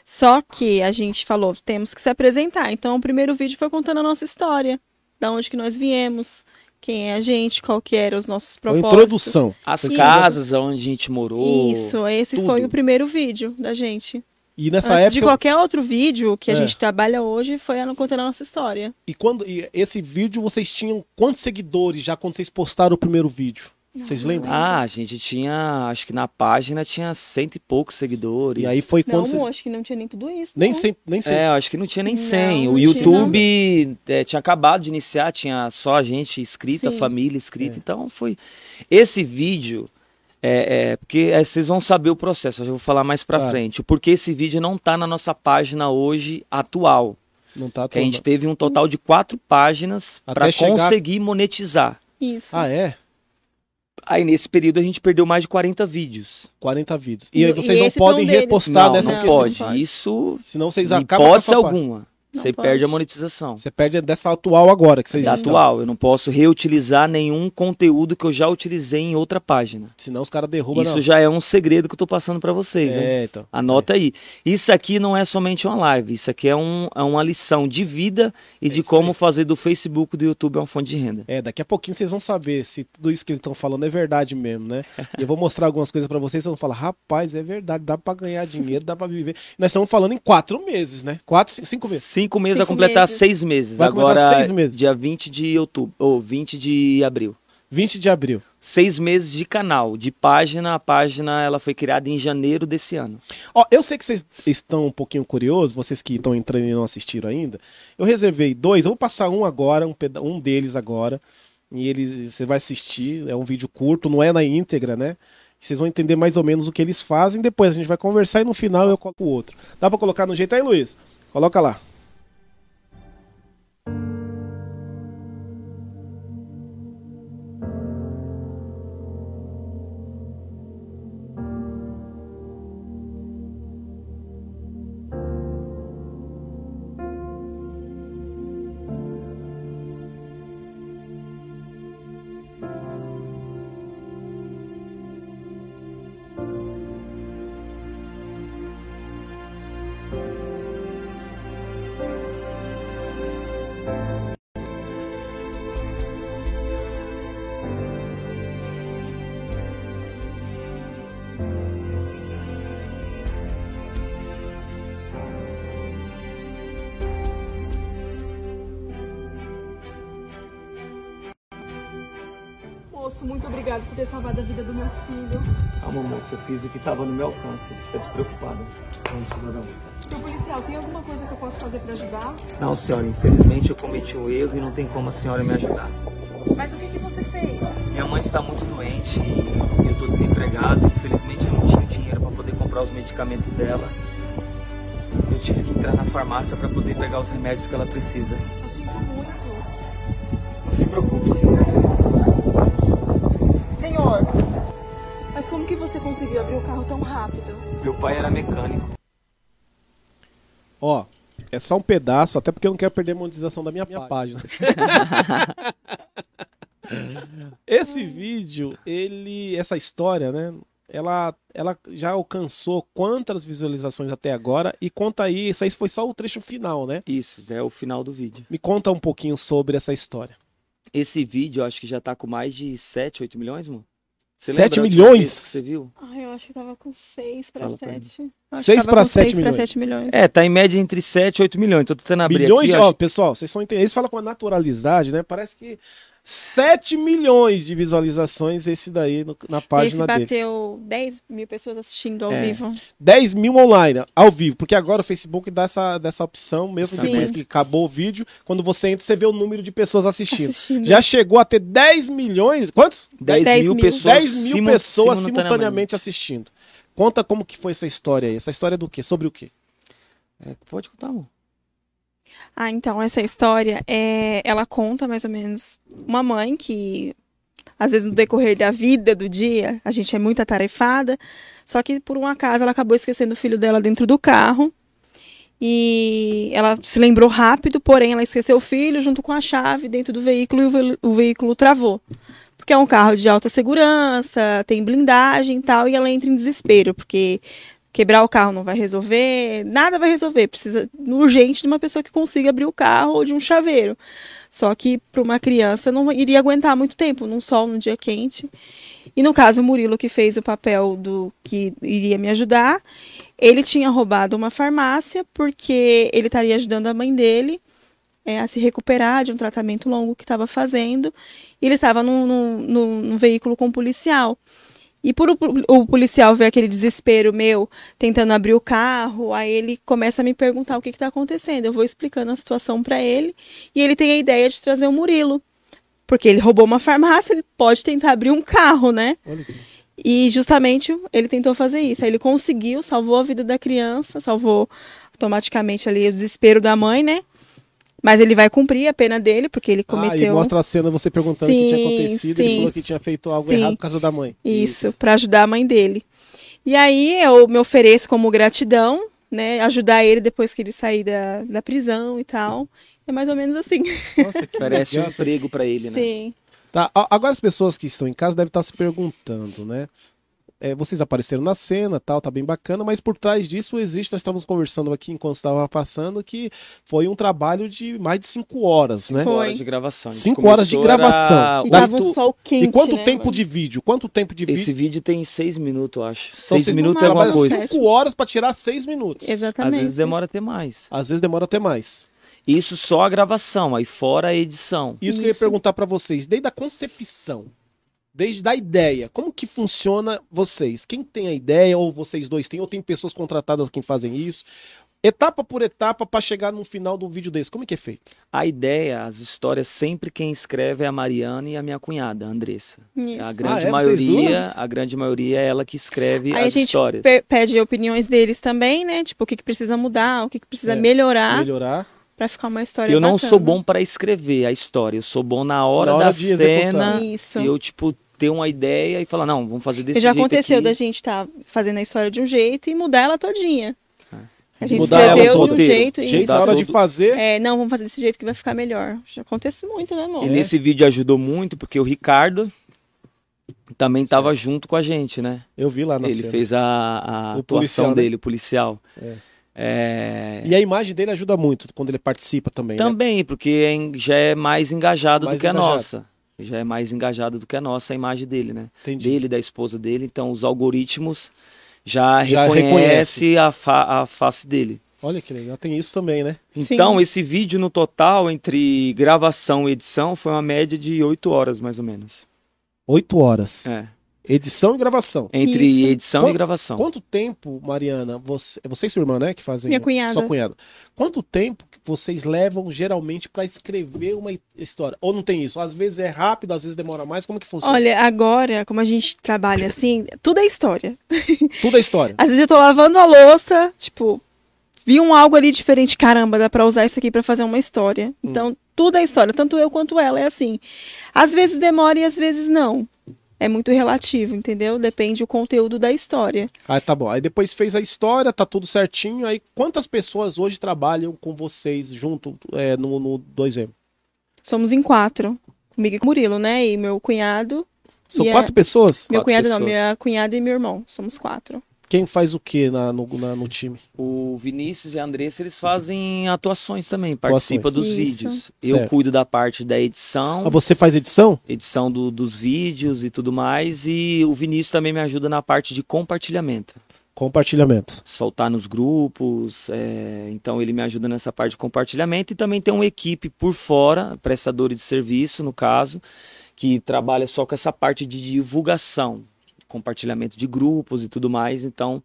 Só que a gente falou, temos que se apresentar. Então, o primeiro vídeo foi contando a nossa história, da onde que nós viemos, quem é a gente, qual que eram os nossos Uma propósitos. introdução. As Isso. casas onde a gente morou. Isso, esse tudo. foi o primeiro vídeo da gente. E nessa Antes de época. qualquer outro vídeo que a É. gente trabalha hoje, foi a- contando a nossa história. E quando e esse vídeo vocês tinham quantos seguidores já quando vocês postaram o primeiro vídeo? Vocês lembram? Ah, a gente tinha, acho que na página tinha cento e poucos seguidores. E aí foi Não, quando você- amor, acho que não tinha nem tudo isso. nem não. sei, nem. É, acho que não tinha nem Não, 100. não o tinha YouTube é, tinha acabado de iniciar, tinha só a gente inscrita, Sim. família inscrita. É. Então foi. Esse vídeo. É, é, porque é, vocês vão saber o processo, eu já vou falar mais pra Claro. frente. Porque esse vídeo não tá na nossa página hoje atual. não tá Que a gente teve um total de quatro páginas para chegar- conseguir monetizar. Isso. Ah, é? Aí nesse período a gente perdeu mais de 40 vídeos. 40 vídeos. E- E aí e vocês não um podem repostar não, nessa não Não, pode. Isso, senão vocês acabam hipótese alguma. Não Você pode. perde a monetização. Você perde dessa atual agora que vocês da atual. Eu não posso reutilizar nenhum conteúdo que eu já utilizei em outra página. Senão os caras derrubam Isso não. já é um segredo que eu tô passando para vocês, hein? É, então. Anota aí. Isso aqui não é somente uma live, isso aqui é, um, é uma lição de vida e É de como aí. fazer do Facebook e do YouTube uma fonte de renda. É, daqui a pouquinho vocês vão saber se tudo isso que eles estão falando é verdade mesmo, né? <laughs> E eu vou mostrar algumas coisas pra vocês, vocês vão falar, rapaz, é verdade, dá pra ganhar dinheiro, dá pra viver. Nós estamos falando em quatro meses, né? Quatro, cinco- cinco meses. Cinco meses vai Cinco completar meses. seis meses. Vai Agora, seis meses. dia 20 de outubro, ou 20 de abril. 20 de abril. Seis meses de canal, de página. A página ela foi criada em janeiro desse ano. Ó, eu sei que vocês estão um pouquinho curiosos, vocês que estão entrando e não assistiram ainda. Eu reservei dois, eu vou passar um agora, um, um deles agora. E ele você vai assistir, é um vídeo curto, não é na íntegra, né? Vocês vão entender mais ou menos o que eles fazem, depois a gente vai conversar e no final eu coloco o outro. Dá pra colocar no jeito aí, Luiz? Coloca lá. Eu fiz o que estava no meu alcance. Fica despreocupada. Vamos, cidadão. Seu policial, tem alguma coisa que eu posso fazer pra ajudar? Não, senhora, infelizmente eu cometi um erro e não tem como a senhora me ajudar. Mas o que, que você fez? Minha mãe está muito doente e eu estou desempregado. Infelizmente eu não tinha dinheiro para poder comprar os medicamentos dela. Eu tive que entrar na farmácia para poder pegar os remédios que ela precisa. Eu sinto muito. Não se preocupe, senhora. Você conseguiu abrir o carro tão rápido? Meu pai era mecânico. Ó, é só um pedaço, até porque eu não quero perder a monetização da minha, página. <laughs> Esse vídeo, ele, essa história, né? Ela, ela já alcançou quantas visualizações até agora? E conta aí, isso aí foi só o trecho final, né? Isso, é o final do vídeo. Me conta um pouquinho sobre essa história. Esse vídeo eu acho que já tá com mais de 7, 8 milhões, mano? Você Sete lembra a última milhões? vez que Você viu? Ai, eu acho que tava com 6 pra Fala pra 7. Seis pra sete milhões. 7 milhões. É, tá em média entre 7 e 8 milhões. Tô tentando abrir Milhões aqui. de. acho- Ó, pessoal, vocês estão entendendo. Eles falam com uma naturalidade, né? Parece que 7 milhões de visualizações esse daí no- na Esse página dele. bateu 10 mil pessoas assistindo ao É. vivo. 10 mil online, ao vivo, porque agora o Facebook dá essa, dessa opção, mesmo Sim. depois que acabou o vídeo, quando você entra, você vê o número de pessoas assistindo. Assistindo. Já chegou a ter 10 milhões. Quantos? 10, 10 mil mil. pessoas, 10 mil simu- pessoas simultaneamente assistindo. Conta como que foi essa história aí. Essa história é do quê? Sobre o quê? É, pode contar, amor. Ah, então, essa história, é, ela conta mais ou menos uma mãe que, às vezes, no decorrer da vida, do dia, a gente é muito atarefada, só que, por um acaso, ela acabou esquecendo o filho dela dentro do carro. E ela se lembrou rápido, porém, ela esqueceu o filho junto com a chave dentro do veículo e o, ve- o veículo travou. Porque é um carro de alta segurança, tem blindagem e tal, e ela entra em desespero, porque quebrar o carro não vai resolver, nada vai resolver. Precisa urgente de uma pessoa que consiga abrir o carro ou de um chaveiro. Só que para uma criança não iria aguentar muito tempo, num sol, num dia quente. E no caso, o Murilo, que fez o papel do que iria me ajudar, ele tinha roubado uma farmácia porque ele estaria ajudando a mãe dele é, a se recuperar de um tratamento longo que estava fazendo. E ele estava num, num, num- num veículo com um policial. E por o, o policial ver aquele desespero meu, tentando abrir o carro, aí ele começa a me perguntar o que está acontecendo. Eu vou explicando a situação para ele. E ele tem a ideia de trazer o Murilo. Porque ele roubou uma farmácia, ele pode tentar abrir um carro, né? E justamente ele tentou fazer isso. Aí ele conseguiu, salvou a vida da criança, salvou automaticamente ali o desespero da mãe, né? Mas ele vai cumprir a pena dele, porque ele Ah, e cometeu mostra a cena você perguntando o que tinha Sim, acontecido. Ele sim. falou que tinha feito algo Sim. errado por causa da mãe. isso para ajudar a mãe dele. E aí eu me ofereço como gratidão, né? Ajudar ele depois que ele sair da, da prisão e tal. É mais ou menos assim. Nossa, que <laughs> Parece um emprego pra ele, né? Sim. Tá, agora as pessoas que estão em casa devem estar se perguntando, né? É, vocês apareceram na cena, tal, tá bem bacana, mas por trás disso existe, nós estávamos conversando aqui enquanto estava passando, que foi um trabalho de mais de cinco horas, né? Foi. horas de gravação. Cinco horas de gravação. E tava um sol quente. E quanto né, tempo mano? de vídeo? Quanto tempo de vídeo? Esse vídeo tem seis minutos, eu acho. Então, seis minutos é alguma trabalham coisa. cinco horas para tirar seis minutos. Às Exatamente. vezes demora até mais. Às vezes demora até mais. Isso só a gravação, aí fora a edição. Isso, que eu ia Isso. perguntar para vocês, desde a concepção, desde a ideia, como que funciona vocês? Quem tem a ideia, ou vocês dois têm, ou tem pessoas contratadas que fazem isso? Etapa por etapa para chegar no final de um vídeo desse, como é que é feito? A ideia, as histórias, sempre quem escreve é a Mariana e a minha cunhada, a Andressa. Isso. A grande é? Vocês maioria, a grande maioria é ela que escreve Aí a as gente histórias. pe- pede opiniões deles também, né? Tipo, o que, que precisa mudar, o que, que precisa É, melhorar Melhorar? pra ficar uma história Eu não bacana. sou bom para escrever a história, eu sou bom na hora, Na hora da cena Isso. e eu tipo ter uma ideia e falar não, vamos fazer desse Porque já jeito aconteceu aqui. da gente estar fazendo a história de um jeito e mudar ela todinha. A gente Mudar ela escreveu de um jeito e Dá na hora de fazer, É, não, vamos fazer desse jeito que vai ficar melhor. Já acontece muito, né, amor? E nesse vídeo ajudou muito porque o Ricardo também estava junto com a gente, né? eu vi lá na Ele cena. fez a, a atuação policial, né? dele, o policial. É. É, E a imagem dele ajuda muito quando ele participa também, né? Também, porque é já é mais engajado Mais do que a engajado. nossa. Já é mais engajado do que a nossa a imagem dele, né? Entendi. Dele, da esposa dele. Então os algoritmos já, Já reconhecem a, fa- a face dele. Olha que legal, tem isso também, né? Sim. Então, esse vídeo no total, entre gravação e edição, foi uma média de 8 horas, mais ou menos. Oito horas. É. Edição e gravação. Entre Isso. edição Qu- e gravação. Quanto tempo, Mariana, você, você e sua irmã, né, que fazem? Minha cunhada. Sua cunhada. Quanto tempo que vocês levam geralmente pra escrever uma história? Ou não tem isso? Às vezes é rápido, às vezes demora mais. Como que funciona? Olha, agora, como a gente trabalha assim, tudo é história. <laughs> Tudo é história. Às vezes eu tô lavando a louça, tipo, vi um algo ali diferente, caramba, dá pra usar isso aqui pra fazer uma história. Então, tudo é história, tanto eu quanto ela, é assim. Às vezes demora e às vezes não. É muito relativo, entendeu? Depende do conteúdo da história. Ah, tá bom. Aí depois fez a história, tá tudo certinho. Aí quantas pessoas hoje trabalham com vocês junto é, no, no 2M? Somos em quatro. Comigo e com o Murilo, né? E meu cunhado. São E é- quatro pessoas? Meu Quatro cunhado não, pessoas. minha cunhada e meu irmão. Somos quatro. Quem faz o que na, no, na- no time? O Vinícius e a Andressa, eles fazem atuações também, participam dos Isso. vídeos. Eu Certo. cuido da parte da edição, Ah, você faz edição? edição do- dos vídeos e tudo mais, e o Vinícius também me ajuda na parte de compartilhamento. Compartilhamento. Soltar nos grupos, é, então ele me ajuda nessa parte de compartilhamento e também tem uma equipe por fora, prestadores de serviço, no caso, que trabalha só com essa parte de divulgação, compartilhamento de grupos e tudo mais, então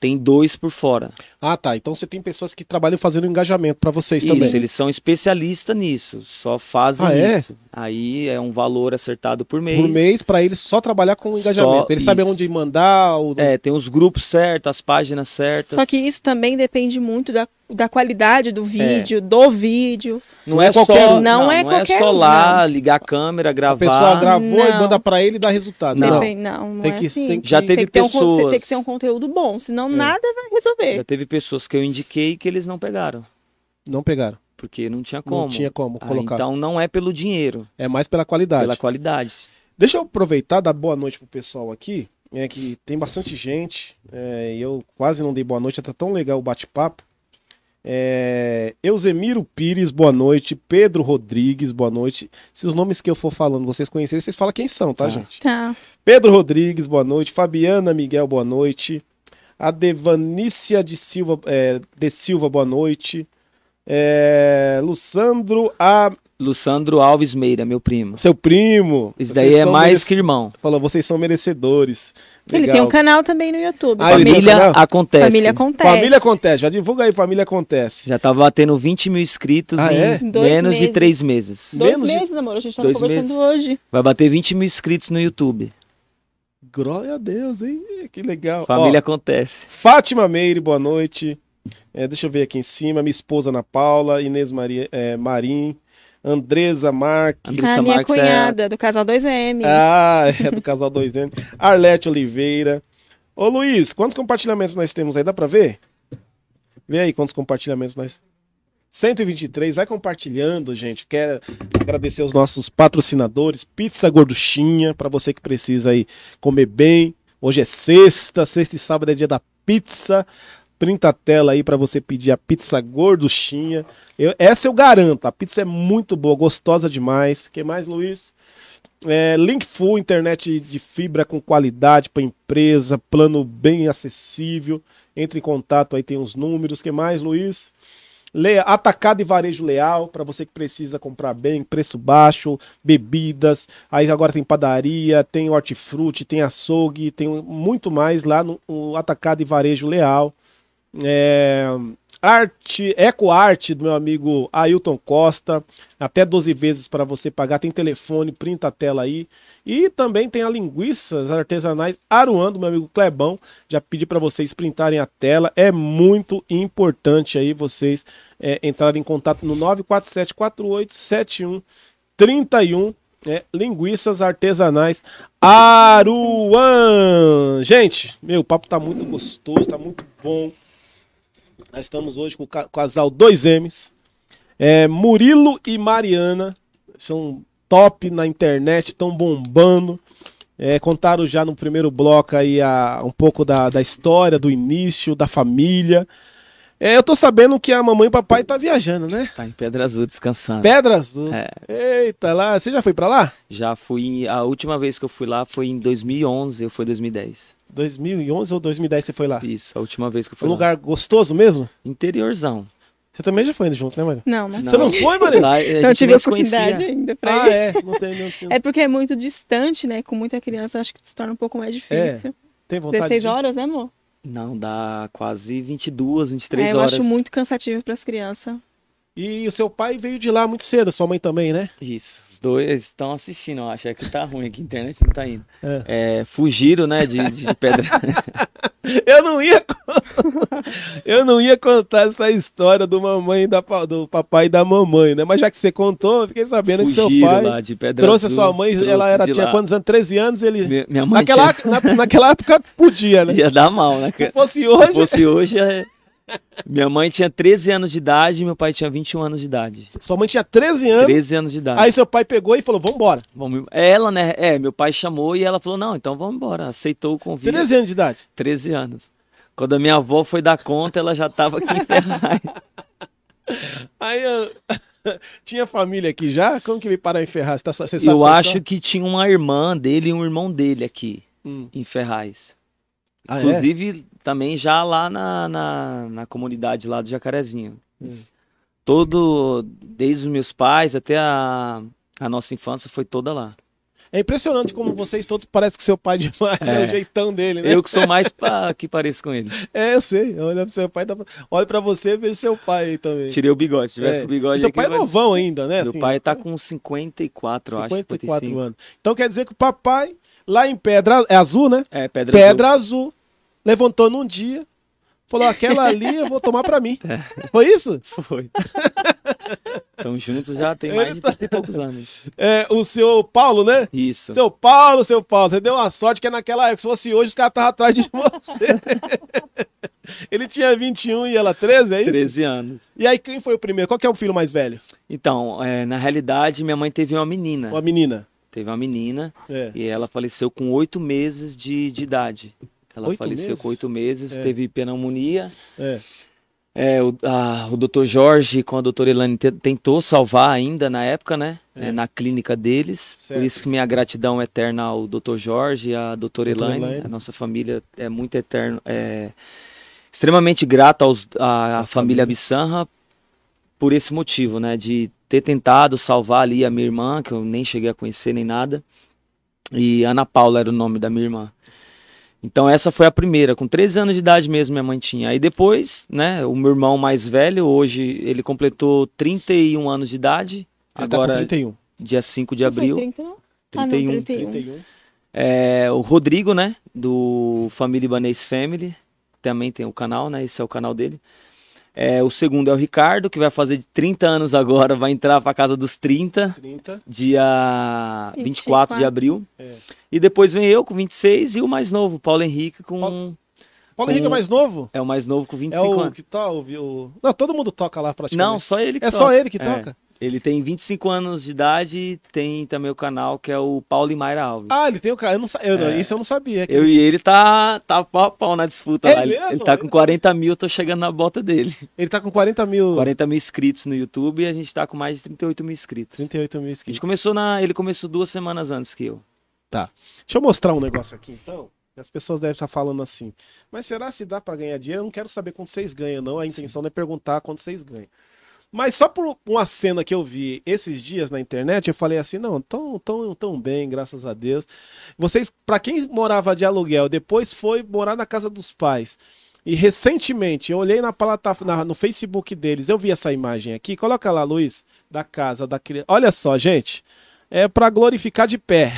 tem dois por fora. Ah, tá. Então você tem pessoas que trabalham fazendo engajamento pra vocês Isso, também. eles são especialistas nisso, só fazem Ah, é? isso. Aí é um valor acertado por mês. Por mês, pra eles só trabalhar com engajamento. Só Eles sabem onde mandar. O... É, tem os grupos certos, as páginas certas. Só que isso também depende muito da, da qualidade É. do vídeo, do vídeo. não, não é, é qualquer só, um. Não é não qualquer é só lá ligar a câmera, A gravar. pessoa gravou e Não. manda pra ele e dá resultado. Não. Não, não Tem é que- assim. tem que- Já teve tem que, ter um, pessoas. tem que ser um conteúdo bom, senão É. nada vai resolver. Já teve pessoas que eu indiquei que eles não pegaram, Não pegaram. porque não tinha como. Não tinha como Ah, colocar. então não é pelo dinheiro, É mais pela qualidade. pela qualidade. Deixa eu aproveitar, dar boa noite pro pessoal aqui. É que tem bastante gente. é, e eu quase não dei boa noite, tá tão legal o bate-papo. É, Euzemiro Pires, boa noite. Pedro Rodrigues, boa noite. Se os nomes que eu for falando vocês conhecerem, vocês falam quem são, tá, Tá. gente? Tá. Pedro Rodrigues, boa noite. Fabiana Miguel, boa noite. A Devanícia de Silva, é, de Silva, boa noite. É, Lucandro, a Lussandro Alves Meira, meu primo. seu primo. Vocês daí é mais merece- que irmão. Falou, vocês são merecedores. Ele tem um canal também no YouTube. Ah, um Família, acontece. Família Acontece. Família Acontece, já divulga aí, Família Acontece. Já tá batendo 20 mil inscritos Ah, em é? Dois menos de meses. três meses. Dois Menos de- meses, amor. A gente tava Dois conversando meses. hoje. Vai bater 20 mil inscritos no YouTube. Glória a Deus, hein? Que legal. Família Ó, acontece. Fátima Meire, boa noite. É, deixa eu ver aqui em cima. Minha esposa Ana Paula, Inês Maria, é, Marim, Andresa Marques. Andressa a minha Marques é- cunhada, do casal 2M. Ah, é do casal 2M. Arlete Oliveira. Ô Luiz, quantos compartilhamentos nós temos aí? Dá pra ver? Vê aí quantos compartilhamentos nós 123, vai compartilhando, gente. Quero agradecer os nossos patrocinadores, Pizza Gorduchinha, para você que precisa aí comer bem. Hoje é sexta, sexta e sábado é dia da pizza. Printa a tela aí para você pedir a pizza gorduchinha. Eu- essa eu garanto, a pizza é muito boa, gostosa demais. que mais, Luiz? É, Link Full, internet de fibra com qualidade para empresa, plano bem acessível. Entre em contato aí, tem os números. que mais, Luiz? Le... Atacado e varejo leal, para você que precisa comprar bem, preço baixo, bebidas. Aí agora tem padaria, tem hortifruti, tem açougue, tem muito mais lá no Atacado e Varejo Leal. É, arte, Eco Arte do meu amigo Ailton Costa, até 12 vezes para você pagar. Tem telefone, printa a tela aí. E também tem a linguiças artesanais Aruan do meu amigo Clebão. Já pedi para vocês printarem a tela. É muito importante aí vocês é, entrarem em contato no 947487131. É, linguiças artesanais Aruan. Gente, meu, o papo tá muito gostoso, tá muito bom. Nós estamos hoje com o ca- casal 2Ms. É, Murilo e Mariana são top na internet, estão bombando. É, contaram já no primeiro bloco aí a, um pouco da, da história, do início, da família. É, eu tô sabendo que a mamãe e o papai tá viajando, né? Tá em Pedra Azul descansando. Pedra Azul. É. Eita, lá. Você já foi pra lá? Já fui. A última vez que eu fui lá foi em 2011, eu fui em 2010. 2011 ou 2010 você foi lá? Isso, a última vez que eu Um fui lá. lugar gostoso mesmo? Interiorzão. Você também já foi indo junto, né, Maria? Não, não. Você não foi, Maria? Lá, Não tive oportunidade conhecia. ainda pra Ah, ir. é. Não tem, não tinha. <laughs> É porque é muito distante, né? Com muita criança, acho que se torna um pouco mais difícil. Tem vontade 16 de... horas, né, amor? Não, dá quase 22, 23 É, eu horas. acho muito cansativo para as crianças. E o seu pai veio de lá muito cedo, sua mãe também, né? Isso, dois estão assistindo, eu acho. É que tá ruim aqui, a internet não tá indo. É. É, fugiram, né, de, de pedra. <laughs> Eu não ia <laughs> eu não ia contar essa história do mamãe da do papai e da mamãe, né? Mas já que você contou, eu fiquei sabendo que seu Fugiram pai lá de pedra trouxe a Azul, sua mãe, ela era tinha lá. quantos anos? 13 anos, ele Minha, minha mãe naquela, tinha- na- naquela época podia, né? <laughs> ia dar mal, né? Se fosse Se hoje, fosse hoje, é... minha mãe tinha 13 anos de idade e meu pai tinha 21 anos de idade. sua mãe tinha 13 anos, 13 anos de idade. aí seu pai pegou e falou: "Vambora". Vamos... Ela, né? É, meu pai chamou e ela falou: não, então vamos embora. Aceitou o convite. 13 anos de idade. 13 anos. Quando a minha avó foi dar conta, ela já tava aqui em Ferraz. <laughs> Aí eu... <laughs> tinha família aqui já? Como que veio parar em Ferraz? Você, tá, você sabe Eu acho que tinha uma irmã dele e um irmão dele aqui Hum. em Ferraz. Ah, é? Também já lá na, na, na comunidade lá do Jacarezinho. Hum. Todo, desde os meus pais até a, a nossa infância foi toda lá. É impressionante como vocês todos parecem com seu pai demais, é. É. o jeitão dele, né? Eu que sou mais pra, que pareço com ele. <laughs> É, eu sei. Olha pro seu pai, pra- olha pra você e vejo seu pai aí também. Tirei o bigode. Se tivesse É. o bigode E seu pai é vai- novão ainda, né? Meu assim, pai tá com 54, eu acho. 54 55. anos. Então quer dizer que o papai, lá em Pedra é Azul, né? É, Pedra, Pedra Azul. Levantou num dia, falou: aquela ali eu vou tomar pra mim. É. Foi isso? Foi. Estão juntos já tem mais de tá- 30 poucos anos. É, o seu Paulo, né? Isso. Seu Paulo, seu Paulo, você deu uma sorte que é naquela época, se fosse hoje, os caras estavam atrás de você. <laughs> Ele tinha 21 e ela 13, é isso? 13 anos. E aí, quem foi o primeiro? Qual que é o filho mais velho? Então, é, na realidade, minha mãe teve uma menina. Uma menina. Teve uma menina É. e ela faleceu com oito meses de, de idade. Ela Oito faleceu meses? com oito meses, É. teve pneumonia. É. É, o, a, o doutor Jorge com a doutora Elane te- tentou salvar ainda na época, né? É. É, na clínica deles. Certo. Por isso que minha gratidão é eterna ao doutor Jorge e à doutora Elaine. Elaine. A nossa família é muito eterno. É, extremamente grata aos, à, à família. Abissanra por esse motivo, né? De ter tentado salvar ali a minha irmã, que eu nem cheguei a conhecer nem nada. E Ana Paula era o nome da minha irmã. Então essa foi a primeira, com 13 anos de idade mesmo minha mãe tinha. Aí depois, né, o meu irmão mais velho, hoje ele completou 31 anos de idade, Ele tá com agora 31. dia 5 de abril, 30, não? Ah, não, 31. 31. 31. É, o Rodrigo, né, do Família Ibanez Family, também tem o canal, né, esse é o canal dele. É, o segundo é o Ricardo, que vai fazer de 30 anos agora, vai entrar pra casa dos 30, 30. dia 24 de 24. abril. É. E depois vem eu com 26 e o mais novo, Paulo Henrique, com... Paulo- Paulo Henrique é Com- mais novo? É o mais novo com 25 É o anos. que tá, o, o... Não, todo mundo toca lá praticamente. Não, só ele que É toca. só ele que É. toca? Ele tem 25 anos de idade tem também o canal que é o Paulo e Mayra Alves. Ah, ele tem o cara. Eu não, sa- eu, não- É. Isso eu não sabia. Eu e ele tá, tá pau a pau na disputa É lá. Ele, ele tá com 40 mil, eu tô chegando na bota dele. Ele tá com 40 mil. 40 mil inscritos no YouTube e a gente tá com mais de 38 mil inscritos. 38 mil A inscritos. gente começou na. Ele começou duas semanas antes que eu. Deixa eu mostrar um negócio aqui, então. As pessoas devem estar falando assim. Mas será se dá pra ganhar dinheiro? Eu não quero saber quanto vocês ganham, não. A intenção não é perguntar quanto vocês ganham. Mas só por uma cena que eu vi esses dias na internet, eu falei assim, não, tão, tão, tão bem, graças a Deus. Vocês, pra quem morava de aluguel, depois foi morar na casa dos pais. E recentemente, eu olhei na, plata- na- no Facebook deles, eu vi essa imagem aqui. Coloca lá, Luiz, da casa da criança. Olha só, gente. É pra glorificar de pé.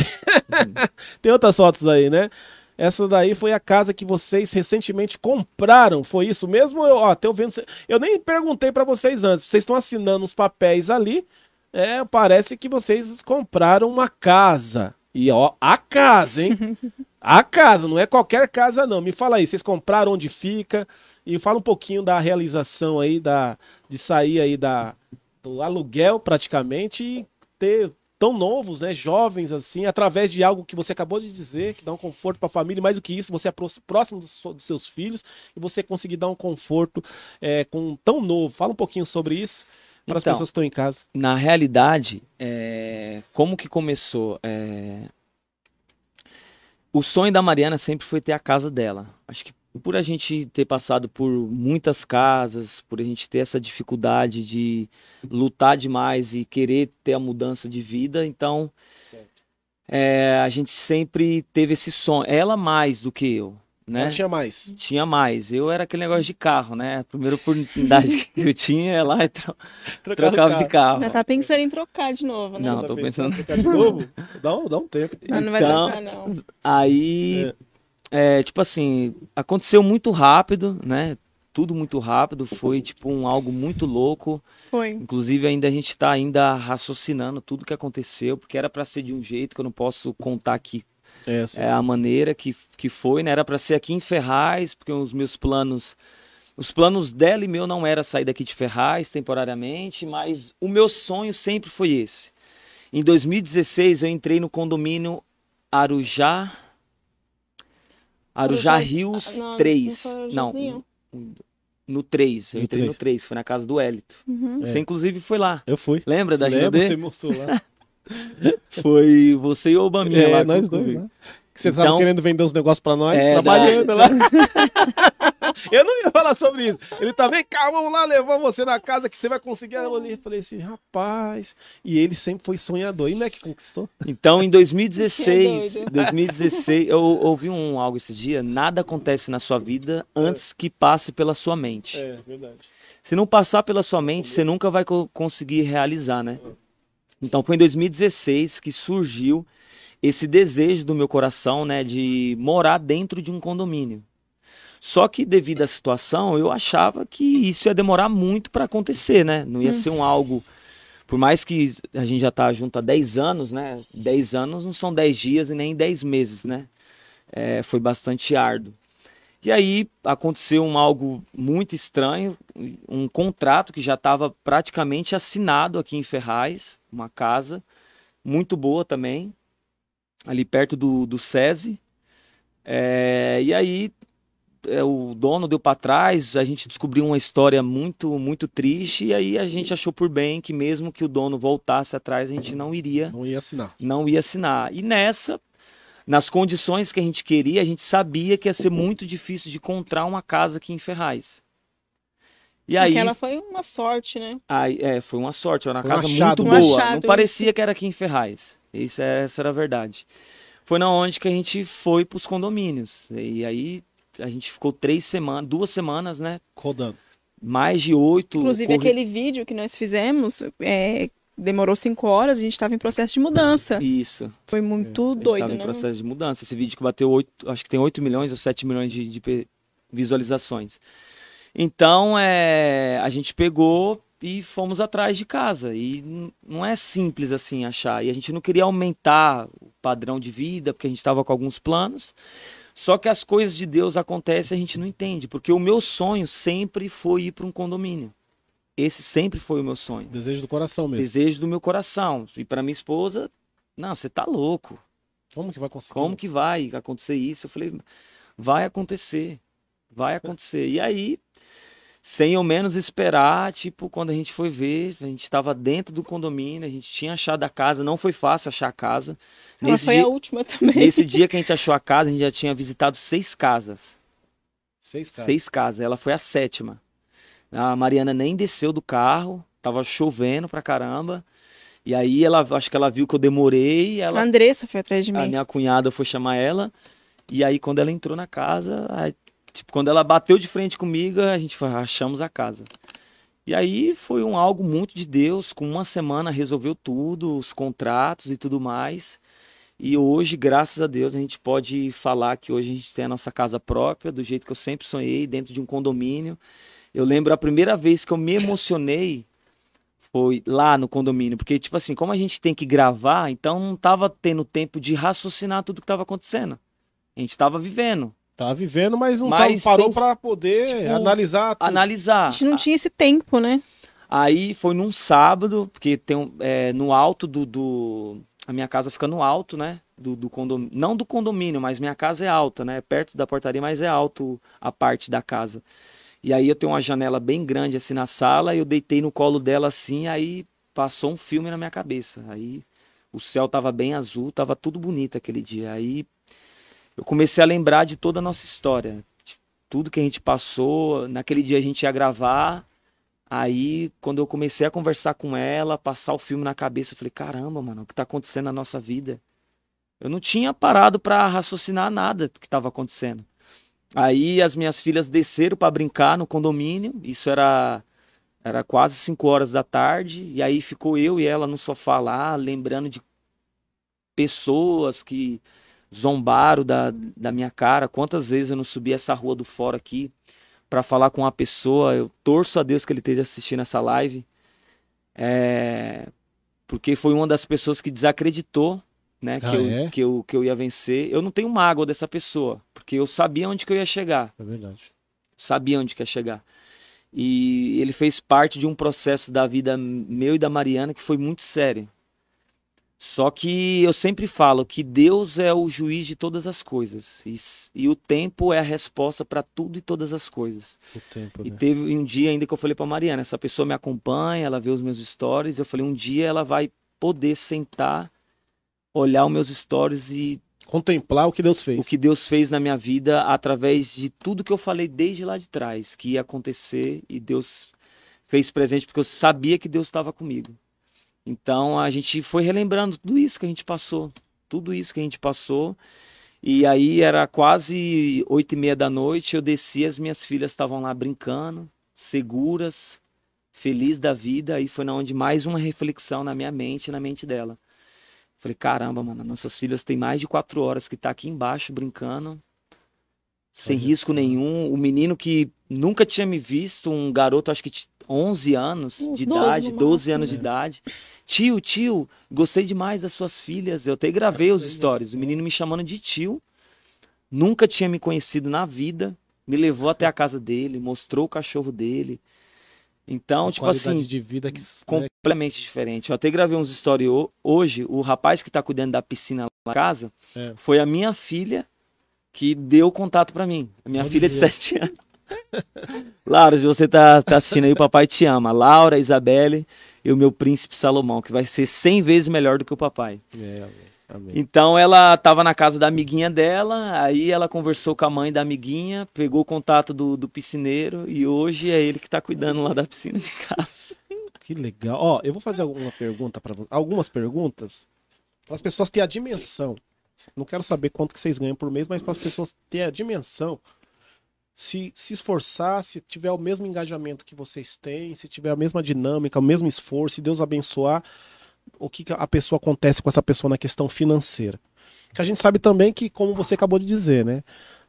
<laughs> Tem outras fotos aí, né? Essa daí foi a casa que vocês recentemente compraram, foi isso mesmo? Eu, ó, tô vendo, eu nem perguntei pra vocês antes, vocês estão assinando os papéis ali, é, parece que vocês compraram uma casa. E ó, a casa, hein? <laughs> A casa, não é qualquer casa não. Me fala aí, vocês compraram onde fica? E fala um pouquinho da realização aí da de sair aí da do aluguel praticamente e ter tão novos, né, jovens assim, através de algo que você acabou de dizer, que dá um conforto para a família, mais do que isso, você é pró- próximo dos, dos seus filhos e você conseguir dar um conforto é, com tão novo. Fala um pouquinho sobre isso para as Então. pessoas que estão em casa. Na realidade, é, como que começou? É, o sonho da Mariana sempre foi ter a casa dela. Acho que por a gente ter passado por muitas casas, por a gente ter essa dificuldade de lutar demais e querer ter a mudança de vida, então é, a gente sempre teve esse sonho. Ela mais do que eu, né? Ela tinha mais. Tinha mais. Eu era aquele negócio de carro, né? A primeira oportunidade <laughs> que eu tinha é lá e tro... Trocar o trocava carro. de carro. Já tá pensando em trocar de novo, né? Não, Tá tô pensando. em trocar de novo? Dá um, dá um tempo. Mas não vai Então- trocar, não. Aí, é, tipo assim, aconteceu muito rápido, né? Tudo muito rápido, foi tipo um algo muito louco. Foi. Inclusive ainda a gente está ainda raciocinando tudo que aconteceu, porque era para ser de um jeito que eu não posso contar aqui É, é, a maneira que, que foi, né? Era para ser aqui em Ferraz, porque os meus planos, os planos dela e meu não era sair daqui de Ferraz temporariamente, mas o meu sonho sempre foi esse. Em 2016 eu entrei no condomínio Arujá Arujá Rios Ah, não, 3. não no 3. Eu No entrei no 3, foi na casa do Hélito. Uhum. Você inclusive foi lá. Eu fui. Lembra da Lembro, GD? você mostrou lá. <laughs> Foi você e o Obaminha É, lá. nós dois, né? Que você tava Então- querendo vender uns negócios pra nós, É, trabalhando lá. <laughs> <laughs> eu não ia falar sobre isso. Ele tá, vem cá, vamos lá levar você na casa que você vai conseguir. Eu olhei e falei assim, rapaz. E ele sempre foi sonhador. E não é que conquistou? Então, em <laughs> Que 2016, é doido. 2016, eu ouvi um algo esse dia, nada acontece na sua vida antes que passe pela sua mente. É, verdade. Se não passar pela sua mente, você nunca vai co- conseguir realizar, né? Então, foi em 2016 que surgiu esse desejo do meu coração, né, de morar dentro de um condomínio. Só que devido à situação, eu achava que isso ia demorar muito para acontecer, né? Não ia ser um algo por mais que a gente já tá junto há 10 anos, né? 10 anos não são 10 dias e nem 10 meses, né? É, foi bastante árduo. E aí aconteceu um algo muito estranho, um contrato que já estava praticamente assinado aqui em Ferraz, uma casa muito boa também, ali perto do, do SESI. É, e aí é, o dono deu para trás, a gente descobriu uma história muito, muito triste, e aí a gente achou por bem que mesmo que o dono voltasse atrás, a gente não iria Não ia assinar. não ia assinar. E nessa, nas condições que a gente queria, a gente sabia que ia ser muito difícil de encontrar uma casa aqui em Ferraz. E aí, Aquela foi uma sorte, né? aí é, foi uma sorte, era uma Foi um casa achado. muito Um boa. achado, não isso. parecia que era aqui em Ferraz. Isso é, essa era a verdade. Foi na onde que a gente foi para os condomínios. E aí a gente ficou três semanas, duas semanas, né? Rodando. Mais de oito. Inclusive, corri- aquele vídeo que nós fizemos é, demorou cinco horas, a gente estava em processo de mudança. Isso. Foi muito A gente doido, tava em né? processo de mudança. Esse vídeo que bateu 8, acho que tem 8 milhões ou 7 milhões de, de visualizações. Então, é, a gente pegou e fomos atrás de casa. E não é simples assim achar. E a gente não queria aumentar o padrão de vida, porque a gente estava com alguns planos. Só que as coisas de Deus acontecem e a gente não entende. Porque o meu sonho sempre foi ir para um condomínio. Esse sempre foi o meu sonho Desejo do coração mesmo. desejo do meu coração. E para minha esposa, não, você tá louco. Como que vai conseguir? Como que vai acontecer isso? Eu falei, vai acontecer. Vai acontecer. E aí, sem eu menos esperar, tipo, quando a gente foi ver, a gente estava dentro do condomínio, a gente tinha achado a casa, não foi fácil achar a casa. Ela Nesse foi dia, a última também. nesse dia que a gente achou a casa, a gente já tinha visitado seis casas. Seis caras. Seis casas. Ela foi a sétima. A Mariana nem desceu do carro, tava chovendo pra caramba. E aí ela, acho que ela viu que eu demorei, A ela, Andressa foi atrás de a mim. minha cunhada foi chamar ela. E aí quando ela entrou na casa, aí, tipo, quando ela bateu de frente comigo, a gente foi, achamos a casa. E aí foi um algo muito de Deus, com uma semana resolveu tudo, os contratos e tudo mais. E hoje, graças a Deus, a gente pode falar que hoje a gente tem a nossa casa própria, do jeito que eu sempre sonhei, dentro de um condomínio. Eu lembro a primeira vez que eu me emocionei foi lá no condomínio, porque tipo assim, como a gente tem que gravar, então não tava tendo tempo de raciocinar tudo que tava acontecendo. A gente tava vivendo, Tá vivendo, mas não Mas tá, parou sem- pra poder tipo, analisar tudo. analisar. A gente não tinha esse tempo, né? Aí foi num sábado, porque tem um, é, no alto do, do- A minha casa fica no alto, né? Do, do condomínio. Não do condomínio, mas minha casa é alta, né? Perto da portaria, mas é alto a parte da casa. E aí eu tenho uma janela bem grande assim na sala, eu deitei no colo dela assim, aí passou um filme na minha cabeça. Aí o céu tava bem azul, tava tudo bonito aquele dia. Aí eu comecei a lembrar de toda a nossa história. Tudo que a gente passou. Naquele dia a gente ia gravar. Aí, quando eu comecei a conversar com ela, passar o filme na cabeça, eu falei: caramba, mano, o que tá acontecendo na nossa vida? Eu não tinha parado para raciocinar nada do que estava acontecendo. Aí as minhas filhas desceram para brincar no condomínio. Isso era era quase 5 horas da tarde. E aí ficou eu e ela no sofá lá, lembrando de pessoas que zombaram da, da minha cara. Quantas vezes eu não subi essa rua do fora aqui para falar com uma pessoa. Eu torço a Deus que ele esteja assistindo essa live. É... Porque foi uma das pessoas que desacreditou né? Ah, que, eu, é? que, eu, que eu ia vencer. Eu não tenho mágoa dessa pessoa, porque eu sabia onde que eu ia chegar. É verdade. Sabia onde que ia chegar. E ele fez parte de um processo da vida meu e da Mariana que foi muito sério. Só que eu sempre falo que Deus é o juiz de todas as coisas. E, e o tempo é a resposta para tudo e todas as coisas. Tempo, e né? teve um dia ainda que eu falei para Mariana: essa pessoa me acompanha, ela vê os meus stories. Eu falei: um dia ela vai poder sentar olhar os meus stories e contemplar o que Deus fez. O que Deus fez na minha vida através de tudo que eu falei desde lá de trás, que ia acontecer e Deus fez presente porque eu sabia que Deus estava comigo. Então a gente foi relembrando tudo isso que a gente passou, tudo isso que a gente passou. E aí era quase oito e meia da noite, eu desci, as minhas filhas estavam lá brincando, seguras, felizes da vida. Aí foi na onde mais uma reflexão na minha mente, na mente dela. Falei, caramba, mano, nossas filhas têm mais de quatro horas que tá aqui embaixo brincando, sem Olha risco nenhum. O menino que nunca tinha me visto, um garoto, acho que 11 anos Uns de 12 idade, 12 anos de idade. Tio, tio, gostei demais das suas filhas. Eu até gravei os stories. O menino me chamando de tio. Nunca tinha me conhecido na vida. Me levou até a casa dele, mostrou o cachorro dele. Então, Uma tipo assim, de vida que... completamente diferente. Eu até gravei uns stories hoje, o rapaz que está cuidando da piscina lá na casa, é. foi a minha filha que deu contato para mim. A minha filha de 7 <laughs> anos. <laughs> Laura, se você tá, tá assistindo aí, o papai te ama. Laura, Isabelle e o meu príncipe Salomão, que vai ser 100 vezes melhor do que o papai. É, Amém. Então ela estava na casa da amiguinha dela, aí ela conversou com a mãe da amiguinha, pegou o contato do, do piscineiro e hoje é ele que está cuidando lá da piscina de casa. <laughs> Que legal. Ó, eu vou fazer alguma pergunta para algumas perguntas para as pessoas terem a dimensão. Não quero saber quanto que vocês ganham por mês, mas para as pessoas terem a dimensão. Se, se esforçar, se tiver o mesmo engajamento que vocês têm, se tiver a mesma dinâmica, o mesmo esforço, se Deus abençoar, o que a pessoa acontece com essa pessoa na questão financeira. Que a gente sabe também que, como você acabou de dizer, né?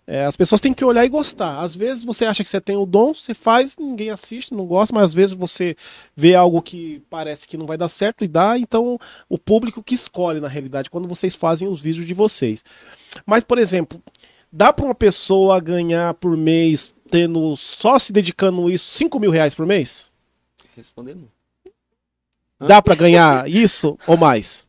É, as pessoas têm que olhar e gostar. Às vezes você acha que você tem o dom, você faz, ninguém assiste, não gosta, mas às vezes você vê algo que parece que não vai dar certo e dá, então o público que escolhe na realidade quando vocês fazem os vídeos de vocês. Mas, por exemplo, dá para uma pessoa ganhar por mês, tendo só se dedicando isso, 5 mil reais por mês? Respondendo. Dá para ganhar isso ou mais?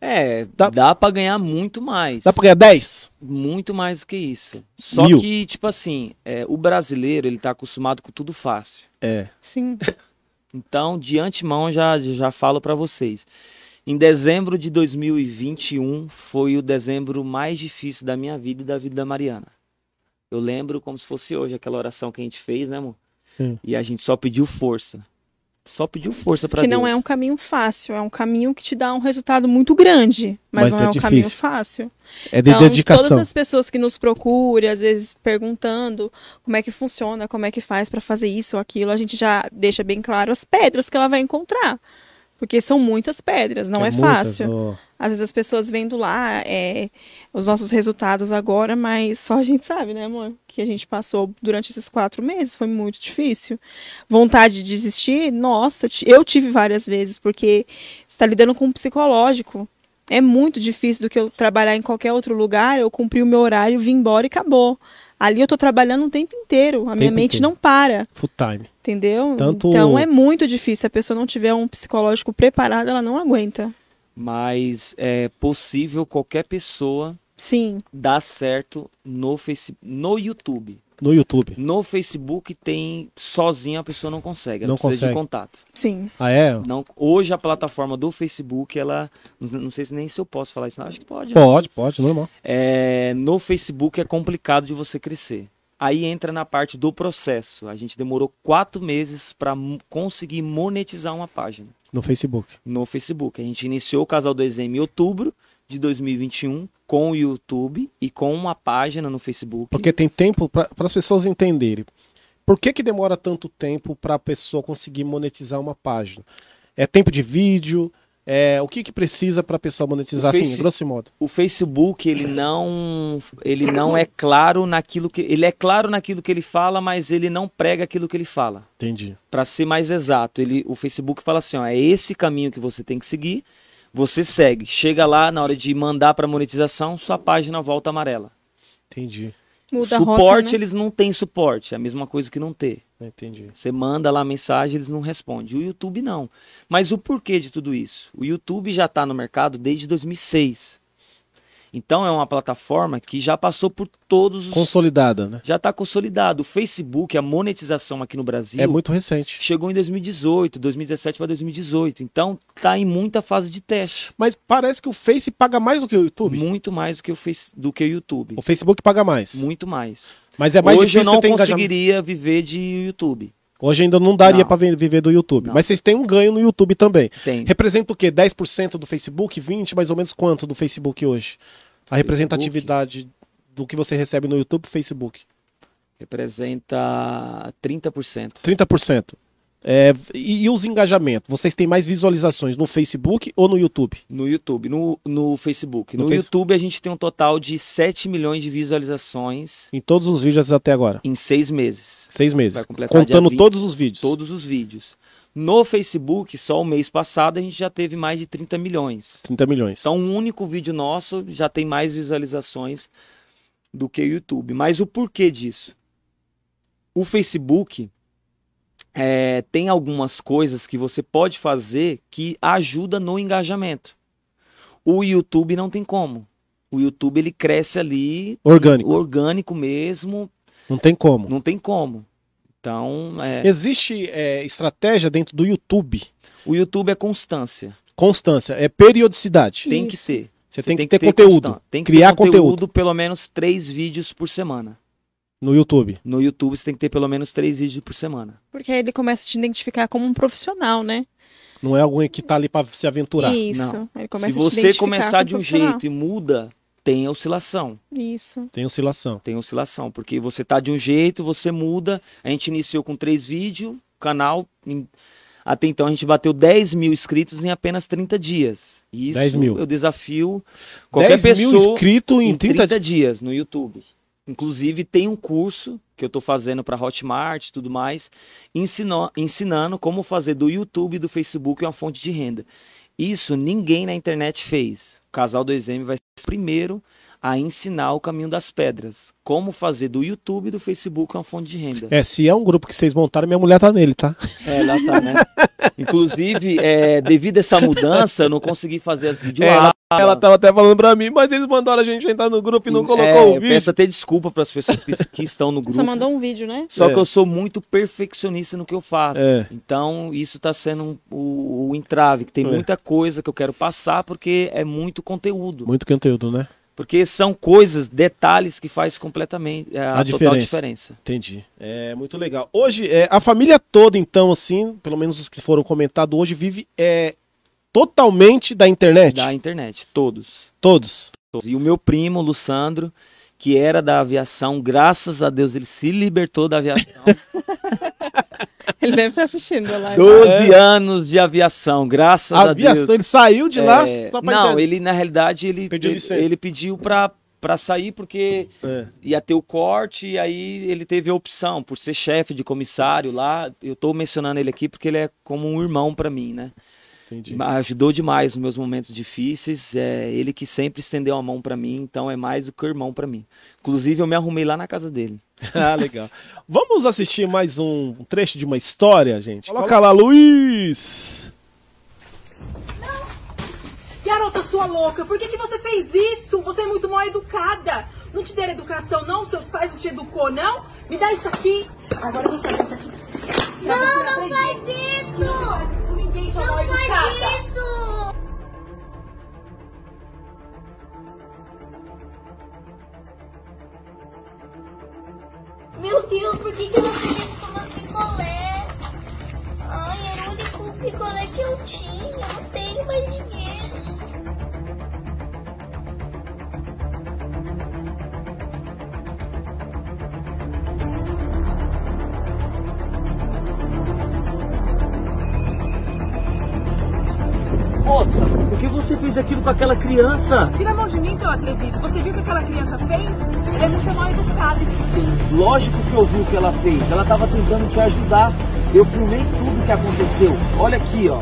É, dá, dá para ganhar muito mais. Dá para ganhar 10? Muito mais do que isso. Só Mil. que, tipo assim, é, o brasileiro, ele tá acostumado com tudo fácil. É. Sim. <laughs> Então, de antemão, já, já falo para vocês. Em dezembro de 2021 foi o dezembro mais difícil da minha vida e da vida da Mariana. Eu lembro como se fosse hoje aquela oração que a gente fez, né, amor? Hum. E a gente só pediu força só pediu força para Deus. Que não é um caminho fácil, é um caminho que te dá um resultado muito grande, mas, mas não é, é um difícil. caminho fácil. É de então, dedicação. Todas as pessoas que nos procuram, às vezes perguntando como é que funciona, como é que faz para fazer isso ou aquilo, a gente já deixa bem claro as pedras que ela vai encontrar. Porque são muitas pedras, não é, é fácil. Oh. Às vezes as pessoas vendo lá é, os nossos resultados agora, mas só a gente sabe, né, amor? Que a gente passou durante esses quatro meses foi muito difícil. Vontade de desistir, nossa, eu tive várias vezes, porque está lidando com um psicológico. É muito difícil do que eu trabalhar em qualquer outro lugar, eu cumpri o meu horário, vim embora e acabou. Ali eu tô trabalhando o tempo inteiro, a minha mente inteiro. não para. Full time. Entendeu? Tanto... Então é muito difícil. Se a pessoa não tiver um psicológico preparado, ela não aguenta. Mas é possível qualquer pessoa Sim. dar certo no, face... no YouTube. No YouTube. No Facebook tem sozinha a pessoa não consegue, ela não precisa consegue. de contato. Sim. Ah, é? Não, hoje a plataforma do Facebook, ela. Não sei se nem se eu posso falar isso, não, acho que pode. Pode, né? pode, normal. É, no Facebook é complicado de você crescer. Aí entra na parte do processo. A gente demorou quatro meses para conseguir monetizar uma página. No Facebook. No Facebook. A gente iniciou o Casal 2M em outubro de 2021 com o YouTube e com uma página no Facebook. Porque tem tempo para as pessoas entenderem. Por que, que demora tanto tempo para a pessoa conseguir monetizar uma página? É tempo de vídeo? É, o que, que precisa para a pessoa monetizar Face... assim, grosso modo? O Facebook, ele não, ele não é claro naquilo que. Ele é claro naquilo que ele fala, mas ele não prega aquilo que ele fala. Entendi. Para ser mais exato, ele, o Facebook fala assim: ó, é esse caminho que você tem que seguir, você segue. Chega lá, na hora de mandar para monetização, sua página volta amarela. Entendi. Muda suporte, a rota, né? eles não têm suporte, é a mesma coisa que não ter. Entendi. Você manda lá a mensagem, eles não respondem. O YouTube não. Mas o porquê de tudo isso? O YouTube já está no mercado desde 2006. Então é uma plataforma que já passou por todos os. Consolidada, né? Já está consolidado. O Facebook, a monetização aqui no Brasil. É muito recente. Chegou em 2018, 2017 para 2018. Então tá em muita fase de teste. Mas parece que o Face paga mais do que o YouTube. Muito mais do que o, face, do que o YouTube. O Facebook paga mais. Muito mais. Mas é mais Hoje eu difícil não ter engajamento. conseguiria viver de YouTube. Hoje ainda não daria para viver do YouTube. Não. Mas vocês têm um ganho no YouTube também. Tem. Representa o quê? 10% do Facebook? 20%? Mais ou menos quanto do Facebook hoje? A representatividade do que você recebe no YouTube e Facebook? Representa 30%. 30%. É, e, e os engajamentos? Vocês têm mais visualizações no Facebook ou no YouTube? No YouTube, no, no Facebook. No No, YouTube a gente tem um total de 7 milhões de visualizações Em todos os vídeos até agora. em seis meses. Seis meses. Vai completar Contando dia 20, todos os vídeos. Todos os vídeos. No Facebook, só o mês passado, a gente já teve mais de 30 milhões. 30 milhões. Então, um único vídeo nosso já tem mais visualizações do que o YouTube. Mas o porquê disso? O Facebook é, tem algumas coisas que você pode fazer que ajuda no engajamento. O YouTube não tem como. O YouTube ele cresce ali Orgânico. orgânico mesmo, Não tem como. não tem como. Então, é, Existe é, estratégia dentro do YouTube. o YouTube é constância. Constância. É periodicidade. Tem que Isso. ter. Você tem que ter conteúdo. constan- Tem que Criar ter conteúdo. pelo menos três vídeos por semana. No YouTube. No YouTube você tem que ter pelo menos três vídeos por semana. Porque aí ele começa a te identificar como um profissional, né? Não é alguém que tá ali para se aventurar. Isso. Não. Ele começa Se a te você começar como de um jeito e muda, tem oscilação. Isso. Tem oscilação. Tem oscilação. Porque você tá de um jeito, você muda. A gente iniciou com três vídeos, canal. em- Até então a gente bateu 10 mil inscritos em apenas 30 dias. E isso 10 mil. eu desafio qualquer 10 mil pessoa inscritos em em 30, 30 dias. no YouTube. Inclusive, tem um curso que eu estou fazendo para Hotmart e tudo mais, ensino- ensinando como fazer do YouTube e do Facebook uma fonte de renda. Isso ninguém na internet fez. Casal 2M vai ser o primeiro a ensinar o caminho das pedras. Como fazer do YouTube e do Facebook uma fonte de renda. É, se é um grupo que vocês montaram, minha mulher tá nele, tá? É, lá tá, né? Inclusive, é, devido a essa mudança, eu não consegui fazer as videoaulas. Ela tava até falando pra mim, mas eles mandaram a gente entrar no grupo e não colocou É, o vídeo. Peço até desculpa para as pessoas que, que estão no grupo. Só mandou um vídeo, né? Só É. que eu sou muito perfeccionista no que eu faço. É. Então, isso está sendo um- o, o entrave, que tem É. muita coisa que eu quero passar, porque é muito conteúdo. Muito conteúdo, né? Porque são coisas, detalhes que faz completamente é, a, A total diferença. diferença. Entendi. É muito legal. Hoje, é, a família toda, então, assim, pelo menos os que foram comentados hoje, vive é, totalmente da internet. Da internet, todos. Todos. todos. E o meu primo, Lussandro, que era da aviação, graças a Deus ele se libertou da aviação. <laughs> Ele deve estar assistindo live. 12 anos de aviação, graças a, A aviação, Deus. ele saiu de lá É, só pra não, internet. ele na realidade ele Pediu ele, ele pediu pra para sair porque É. ia ter o corte e aí ele teve a opção por ser chefe de comissário lá. Eu tô mencionando ele aqui porque ele é como um irmão pra mim, né? Entendi. Ajudou demais nos meus momentos difíceis. É ele que sempre estendeu a mão pra mim, então é mais do que irmão pra mim. Inclusive eu me arrumei lá na casa dele. <laughs> Ah, legal. Vamos assistir mais um trecho de uma história, gente? Coloca lá, Luiz! Garota sua louca, por que, que você fez isso? Você é muito mal educada. Não te deram educação, não? Seus pais não te educou, não? Me dá isso aqui. Agora você dá isso aqui. Não, não aprender não mal educada. Isso. Meu Deus, por que, que eu não peguei tomando picolé? Ai, era o único picolé que eu tinha. Eu não tenho mais ninguém. Fez aquilo com aquela criança? Tira a mão de mim, seu atrevido. Você viu o que aquela criança fez? Ela é muito mal educada, isso sim. Lógico que eu vi o que ela fez. Ela tava tentando te ajudar. Eu filmei tudo que aconteceu. Olha aqui, ó.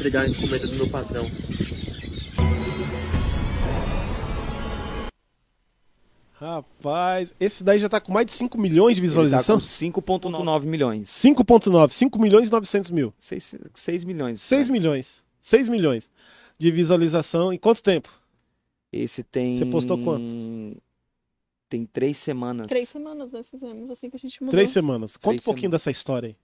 Entregar a encomenda do meu patrão. Rapaz, esse daí já tá com mais de 5 milhões de visualização? Ele tá com 5.9 milhões. 5.9, 5 milhões e 900 mil. 6, 6 milhões. 6 né? milhões. 6 milhões de visualização. Em quanto tempo? Esse tem. Você postou quanto? Tem três semanas. Três semanas nós fizemos, assim que a gente mudou. Três semanas. Conta Três um pouquinho semanas. dessa história aí.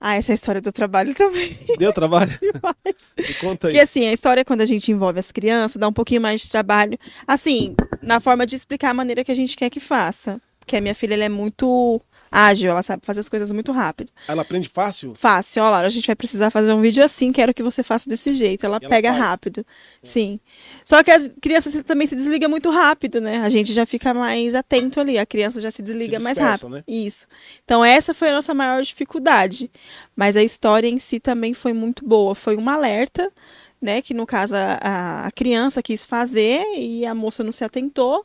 Ah, essa é a história do trabalho também. Deu trabalho? <laughs> Demais. Me conta aí. Porque assim, a história quando a gente envolve as crianças dá um pouquinho mais de trabalho. Assim, na forma de explicar a maneira que a gente quer que faça. Porque a minha filha ela é muito ágil, ela sabe fazer as coisas muito rápido. Ela aprende fácil? Fácil, ó, Laura, a gente vai precisar fazer um vídeo assim, quero que você faça desse jeito. Ela ela pega faz. rápido. Sim. Só que as crianças também se desligam muito rápido, né? A gente já fica mais atento ali, a criança já se desliga Se mais dispersam, rápido. né? Isso. Então essa foi a nossa maior dificuldade. Mas a história em si também foi muito boa. Foi um alerta, né? Que no caso a, a criança quis fazer e a moça não se atentou.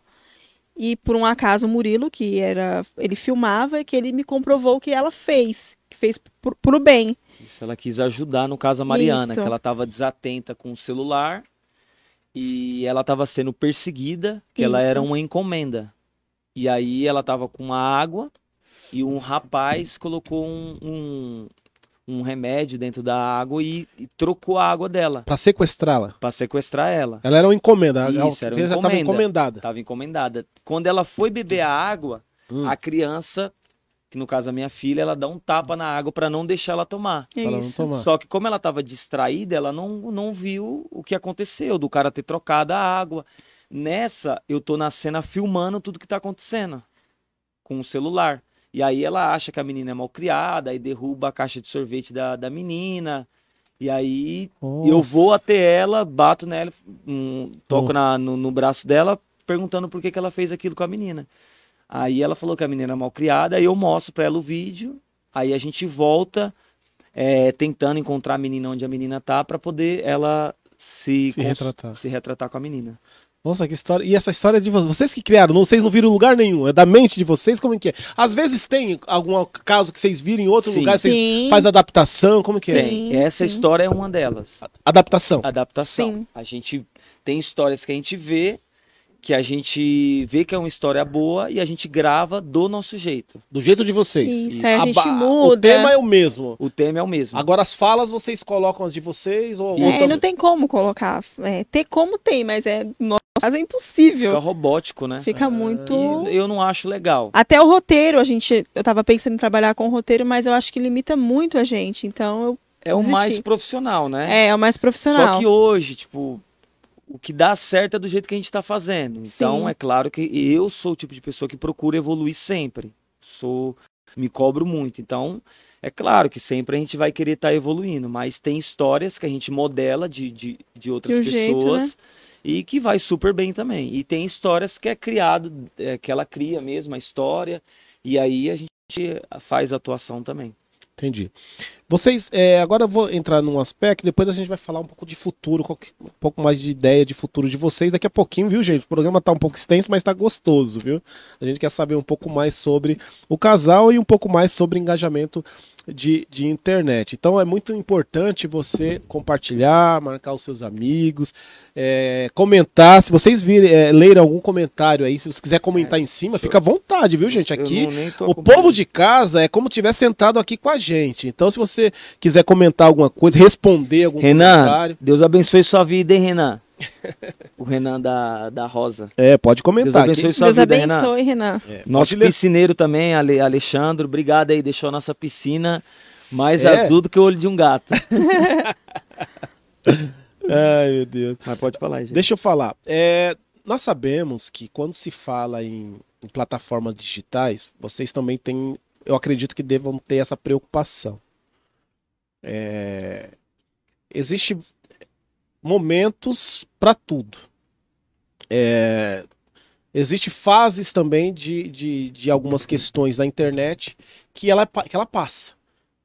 E por um acaso o Murilo, que era. Ele filmava, que ele me comprovou que ela fez. Que fez pro, pro bem. Isso, ela quis ajudar, no caso, a Mariana, Isso. que ela estava desatenta com o celular e ela estava sendo perseguida, que ela Isso. era uma encomenda. E aí ela estava com uma água e um rapaz colocou um, um, um remédio dentro da água e, e trocou a água dela Pra sequestrá-la. para sequestrar ela. Ela era uma encomenda. ela- Isso, era ela uma já estava encomenda. encomendada. Estava encomendada. Quando ela foi beber a água, Hum. a criança, que no caso a minha filha, ela dá um tapa na água para não deixar ela tomar. Pra ela não isso. tomar. Só que como ela estava distraída, ela não, não viu o que aconteceu, do cara ter trocado a água. Nessa, eu tô na cena filmando tudo que tá acontecendo com o celular. E aí ela acha que a menina é mal criada, aí derruba a caixa de sorvete da, da menina. E aí eu vou até ela, bato nela, hum, toco Oh. na- no, no braço dela, perguntando por que, que ela fez aquilo com a menina. Aí ela falou que a menina é mal criada, aí eu mostro pra ela o vídeo, aí a gente volta é, tentando encontrar a menina onde a menina tá pra poder ela se, Se retratar. se retratar com a menina. Nossa, que história. E essa história é de vo- vocês que criaram, não, vocês não viram lugar nenhum. É da mente de vocês? Como é que é? Às vezes tem algum caso que vocês viram em outro Sim. lugar, vocês Sim. fazem adaptação, como que é? Sim. Tem. Essa história é uma delas. Adaptação. Adaptação. Sim. A gente tem histórias que a gente vê, que a gente vê que é uma história boa e a gente grava do nosso jeito. Do jeito de vocês. Isso, aí a gente ba- O muda. tema é o mesmo. O tema é o mesmo. Agora as falas vocês colocam as de vocês ou. É, outra- não tem como colocar. É, ter como tem, mas é, caso é impossível. Fica robótico, né? Fica muito. E eu não acho legal. Até o roteiro, a gente. Eu tava pensando em trabalhar com o roteiro, mas eu acho que limita muito a gente. Então, eu, É o Desistir. mais profissional, né? é, é o mais profissional. Só que hoje, tipo, o que dá certo é do jeito que a gente tá fazendo. Então, Sim. é claro que eu sou o tipo de pessoa que procura evoluir sempre. Sou, me cobro muito. Então, é claro que sempre a gente vai querer estar evoluindo, mas tem histórias que a gente modela de, de, de outras De um jeito, pessoas e que vai super bem também. E tem histórias que é criado, é, que ela cria mesmo a história, e aí a gente faz atuação também. Entendi. Vocês, é, agora eu vou entrar num aspecto, depois a gente vai falar um pouco de futuro, um pouco mais de ideia de futuro de vocês daqui a pouquinho, viu, gente? O programa tá um pouco extenso, mas tá gostoso, viu? A gente quer saber um pouco mais sobre o casal e um pouco mais sobre engajamento de, de internet. Então é muito importante você compartilhar, marcar os seus amigos, é, comentar. Se vocês virem, é, lerem algum comentário aí, se você quiser comentar em cima, fica à vontade, viu, gente? Aqui o povo de casa é como estiver sentado aqui com a gente. Então, se você quiser comentar alguma coisa, responder algum Renan, comentário. Deus abençoe sua vida, hein, Renan? <laughs> o Renan da, da Rosa. É, pode Deus comentar. abençoe Quem- sua Deus vida, Renan. abençoe, Renan. é, Nosso ler. piscineiro também, Ale, Alexandre, obrigado aí, deixou a nossa piscina mais É. azul do que o olho de um gato. <laughs> Ai, meu Deus. Mas pode falar, gente. Deixa eu falar. É, nós sabemos que quando se fala em, em plataformas digitais, vocês também têm eu acredito que devam ter essa preocupação. É, existe momentos para tudo. É, existe fases também de, de, de algumas questões da internet que ela, que ela passa.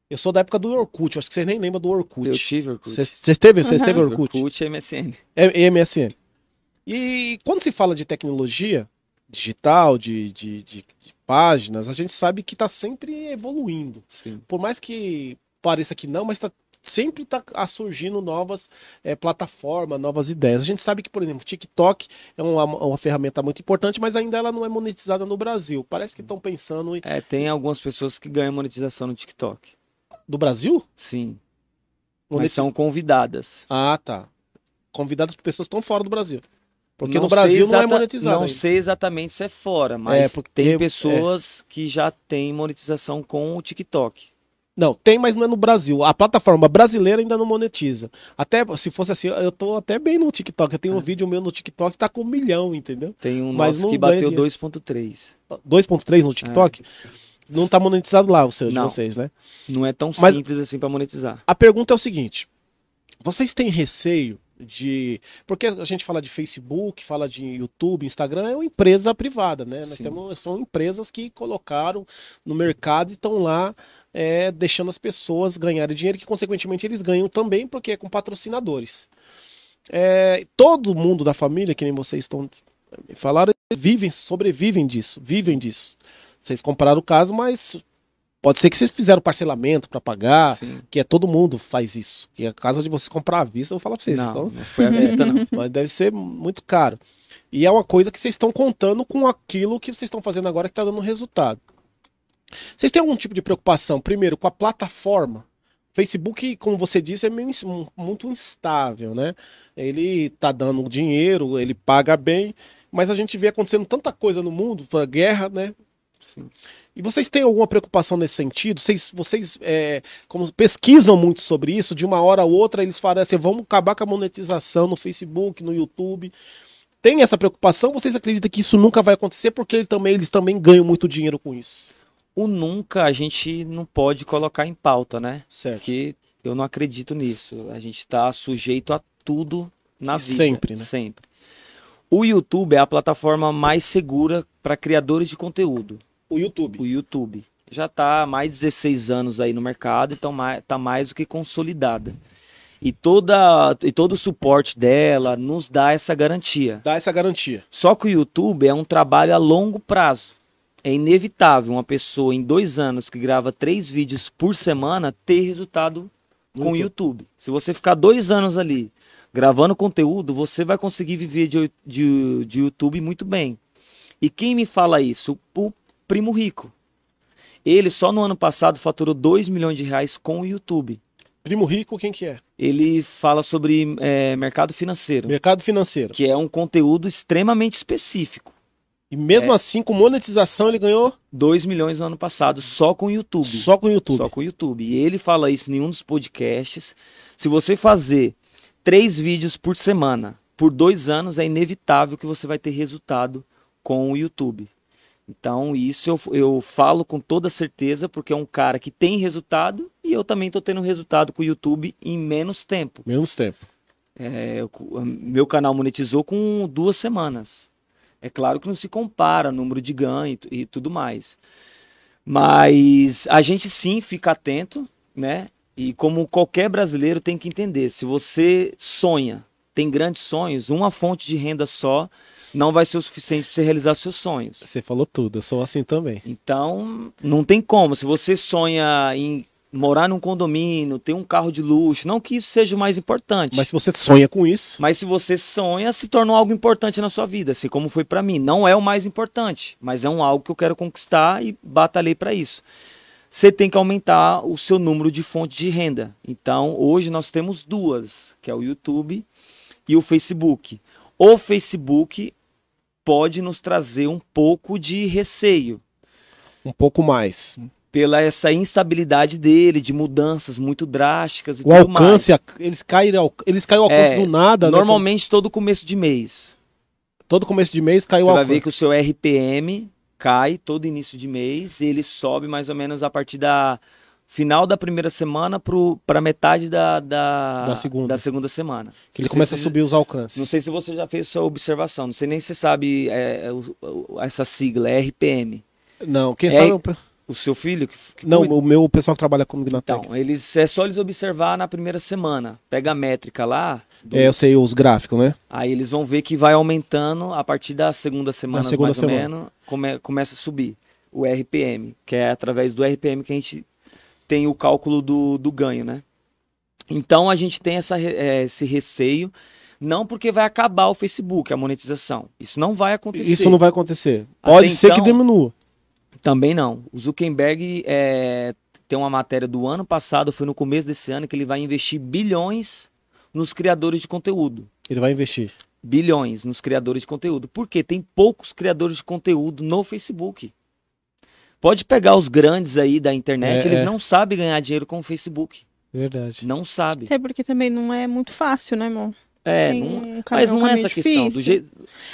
Eu sou da época do Orkut, acho que vocês nem lembram do Orkut. Eu tive Orkut. Vocês teve, vocês teve Orkut? Orkut e MSN. É, MSN. E quando se fala de tecnologia digital, de, de, de, de páginas, a gente sabe que está sempre evoluindo. Sim. Por mais que pareça que não, mas tá, sempre está surgindo novas é, plataformas, novas ideias. A gente sabe que, por exemplo, o TikTok é uma, uma, ferramenta muito importante, mas ainda ela não é monetizada no Brasil. Parece que estão pensando em... É, tem algumas pessoas que ganham monetização no TikTok. Do Brasil? Sim. Monetiz... Mas são convidadas. Ah, tá. Convidadas por pessoas que estão fora do Brasil. Porque não no Brasil exata... não é monetizado. Não ainda. sei exatamente se é fora, mas é porque... tem pessoas é. que já têm monetização com o TikTok. Não, tem, mas não é no Brasil. A plataforma brasileira ainda não monetiza. Até se fosse assim, eu tô até bem no TikTok. Eu tenho um vídeo meu no TikTok que tá com um milhão, entendeu? Tem um mas nosso que bateu 2.3. 2.3 no TikTok? É. Não tá monetizado lá o seu de vocês, né? Não é tão mas simples assim para monetizar. A pergunta é o seguinte: vocês têm receio de. Porque a gente fala de Facebook, fala de YouTube, Instagram, é uma empresa privada, né? Nós temos, são empresas que colocaram no mercado e estão lá é, deixando as pessoas ganharem dinheiro, que consequentemente eles ganham também, porque é com patrocinadores. É, todo mundo da família, que nem vocês estão falaram, vivem, sobrevivem disso, vivem disso. Vocês compraram o caso, mas Pode ser que vocês fizeram parcelamento para pagar, Sim. que é todo mundo faz isso. Que a casa de você comprar à vista, eu vou falar para vocês. Não, então, não foi à vista, não. <laughs> Mas deve ser muito caro. E é uma coisa que vocês estão contando com aquilo que vocês estão fazendo agora que está dando resultado. Vocês têm algum tipo de preocupação, primeiro, com a plataforma? Facebook, como você disse, é muito instável, né? Ele tá dando dinheiro, ele paga bem, mas a gente vê acontecendo tanta coisa no mundo, guerra, né? Sim. E vocês têm alguma preocupação nesse sentido? Vocês, vocês é, como pesquisam muito sobre isso, de uma hora a outra eles falam assim, vamos acabar com a monetização no Facebook, no YouTube. Tem essa preocupação? Vocês acreditam que isso nunca vai acontecer porque eles também, eles também ganham muito dinheiro com isso? O nunca a gente não pode colocar em pauta, né? Certo. Porque eu não acredito nisso. A gente está sujeito a tudo na Sim, vida. Sempre, né? Sempre. O YouTube é a plataforma mais segura para criadores de conteúdo. O YouTube. O YouTube. Já está há mais de 16 anos aí no mercado, então está mais do que consolidada. E, toda, e todo o suporte dela nos dá essa garantia. Dá essa garantia. Só que o YouTube é um trabalho a longo prazo. É inevitável uma pessoa em dois anos que grava três vídeos por semana ter resultado com o YouTube. Se você ficar dois anos ali gravando conteúdo, você vai conseguir viver de, de, de YouTube muito bem. E quem me fala isso? O primo rico. Ele só no ano passado faturou 2 milhões de reais com o YouTube. Primo rico, quem que é? Ele fala sobre é, mercado financeiro. Mercado financeiro. Que é um conteúdo extremamente específico. E mesmo é. assim, com monetização, ele ganhou 2 milhões no ano passado, só com o YouTube. Só com o YouTube. Só com o YouTube. E ele fala isso em um dos podcasts. Se você fazer três vídeos por semana, por dois anos, é inevitável que você vai ter resultado com o YouTube. Então, isso eu, eu falo com toda certeza, porque é um cara que tem resultado e eu também estou tendo resultado com o YouTube em menos tempo. Menos tempo. É, eu, meu canal monetizou com duas semanas. É claro que não se compara número de ganho e, e tudo mais. Mas a gente sim fica atento, né? E como qualquer brasileiro tem que entender, se você sonha, tem grandes sonhos, uma fonte de renda só não vai ser o suficiente para você realizar seus sonhos. Você falou tudo, eu sou assim também. Então, não tem como. Se você sonha em morar num condomínio, ter um carro de luxo, não que isso seja o mais importante. Mas se você sonha com isso. Mas se você sonha, se tornou algo importante na sua vida, assim como foi para mim. Não é o mais importante, mas é um algo que eu quero conquistar e batalhei para isso. Você tem que aumentar o seu número de fontes de renda. Então, hoje nós temos duas, que é o YouTube e o Facebook. O Facebook pode nos trazer um pouco de receio. Um pouco mais. Pela essa instabilidade dele, de mudanças muito drásticas e o tudo alcance, mais. eles caem, eles caem ao alcance é, do nada, né? Normalmente né? todo começo de mês. Todo começo de mês caiu Você o vai ver que o seu RPM cai todo início de mês e ele sobe mais ou menos a partir da final da primeira semana para metade da, da, Da segunda. da segunda semana. Que ele começa a se- subir os alcances. Não sei se você já fez sua observação, não sei nem se você sabe é, é, essa sigla, é RPM. Não, quem É, sabe. O seu filho que, que Não, cuida- o meu pessoal que trabalha comigo na Então, eles, é só eles observar na primeira semana. Pega a métrica lá, do- É, eu sei os gráficos, né? aí eles vão ver que vai aumentando a partir da segunda semana, segunda mais semana. ou menos, come- começa a subir o RPM, que é através do RPM que a gente tem o cálculo do, do ganho, né? Então a gente tem essa, eh, esse receio, não porque vai acabar o Facebook, a monetização. Isso não vai acontecer. Isso não vai acontecer. Até Pode ser que então- diminua. Também não. O Zuckerberg é, tem uma matéria do ano passado, foi no começo desse ano, que ele vai investir bilhões nos criadores de conteúdo. Ele vai investir. Bilhões nos criadores de conteúdo. Porque tem poucos criadores de conteúdo no Facebook. Pode pegar os grandes aí da internet, É, eles é. não sabem ganhar dinheiro com o Facebook. Verdade. Não sabem. Até porque também não é muito fácil, né, irmão? É, não- um mas não é essa questão. Do difícil. jeito,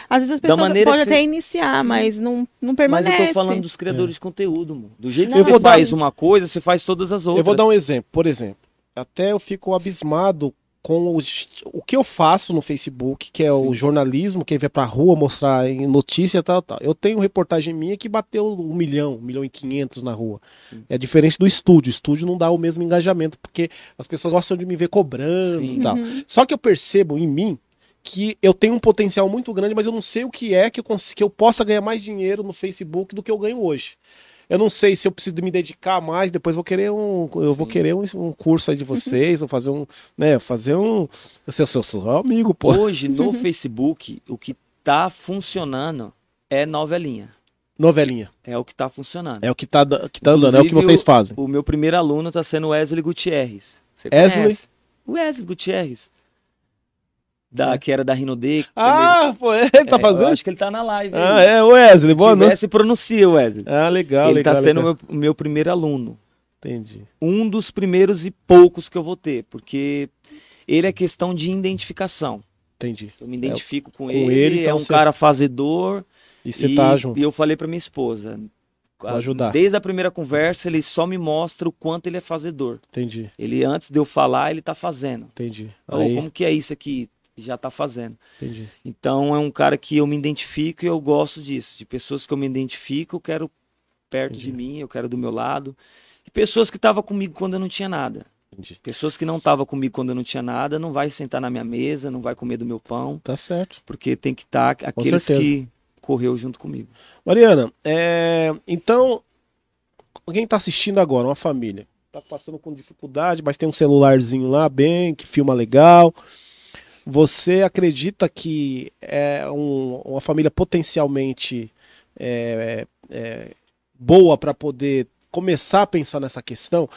Às vezes as da pessoas maneira podem até você- iniciar, Sim. mas não, não mas permanece. eu tô falando dos criadores de conteúdo, mo. Do jeito Não, que você eu vou dar- faz uma coisa, você faz todas as outras. Eu vou dar um exemplo. Por exemplo, até eu fico abismado com o, o que eu faço no Facebook, que é o Sim. jornalismo, quem vai pra rua mostrar em notícia e tal, tal. Eu tenho reportagem minha que bateu um milhão, um milhão e quinhentos na rua. Sim. É diferente do estúdio. O estúdio não dá o mesmo engajamento, porque as pessoas gostam de me ver cobrando Sim. e tal. Uhum. Só que eu percebo em mim que eu tenho um potencial muito grande, mas eu não sei o que é que eu, cons- que eu possa ganhar mais dinheiro no Facebook do que eu ganho hoje. Eu não sei se eu preciso me dedicar mais, depois vou querer um, eu vou Sim. querer um, um curso aí de vocês, vou fazer um, né, fazer um, eu sou seu, seu amigo, pô. Hoje, no <laughs> Facebook, o que tá funcionando é novelinha. Novelinha. É o que tá funcionando. É o que tá, que tá andando, é o que vocês fazem. O meu primeiro aluno tá sendo Wesley Gutierrez. Você Wesley? conhece? Wesley Gutierrez. Da, Que era da Rino D. Ah, pô, ele É, tá Eu fazendo? acho que ele tá na live. Ah, aí. é, Wesley, boa Se noite. tivesse, pronuncia, Wesley. Ah, legal, ele legal, tá sendo legal. meu, meu primeiro aluno. Entendi. Um dos primeiros e poucos que eu vou ter, porque ele é questão de identificação. Entendi. Eu me identifico com, com ele, ele, é então um você- cara fazedor. E você tá junto. e eu falei pra minha esposa, Vou ajudar. desde a primeira conversa, ele só me mostra o quanto ele é fazedor. Entendi, Ele, antes de eu falar, ele tá fazendo. entendi. Aí, como que é isso aqui? Já tá fazendo. entendi. Então é um cara que eu me identifico e eu gosto disso. De pessoas que eu me identifico, eu quero perto de Entendi. mim, eu quero do meu lado. E pessoas que estavam comigo quando eu não tinha nada. Entendi. Pessoas que não estavam comigo quando eu não tinha nada, não vai sentar na minha mesa, não vai comer do meu pão, Tá certo. porque tem que estar aqueles certeza. que correu junto comigo. Mariana, é, então, alguém tá assistindo agora, uma família, tá passando com dificuldade, mas tem um celularzinho lá bem, que filma legal. Você acredita que é um- uma família potencialmente é, é, boa para poder começar a pensar nessa questão?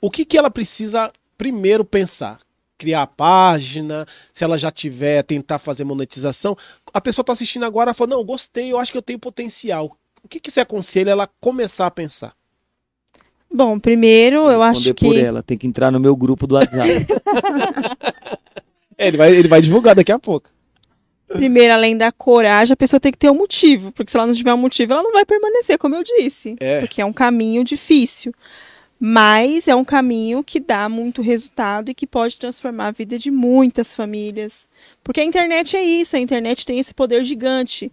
O que, que ela precisa primeiro pensar? Criar a página, se ela já tiver, tentar fazer monetização. A pessoa está assistindo agora e fala: Não, gostei, eu acho que eu tenho potencial. O que, que você aconselha ela começar a pensar? Bom, primeiro eu acho responder que por ela, tem que entrar no meu grupo do WhatsApp. <laughs> É, ele, vai, ele vai divulgar daqui a pouco. primeiro além da coragem, a pessoa tem que ter um motivo, porque se ela não tiver um motivo, ela não vai permanecer, como eu disse, É. porque é um caminho difícil. Mas é um caminho que dá muito resultado e que pode transformar a vida de muitas famílias. Porque a internet é isso, a internet tem esse poder gigante.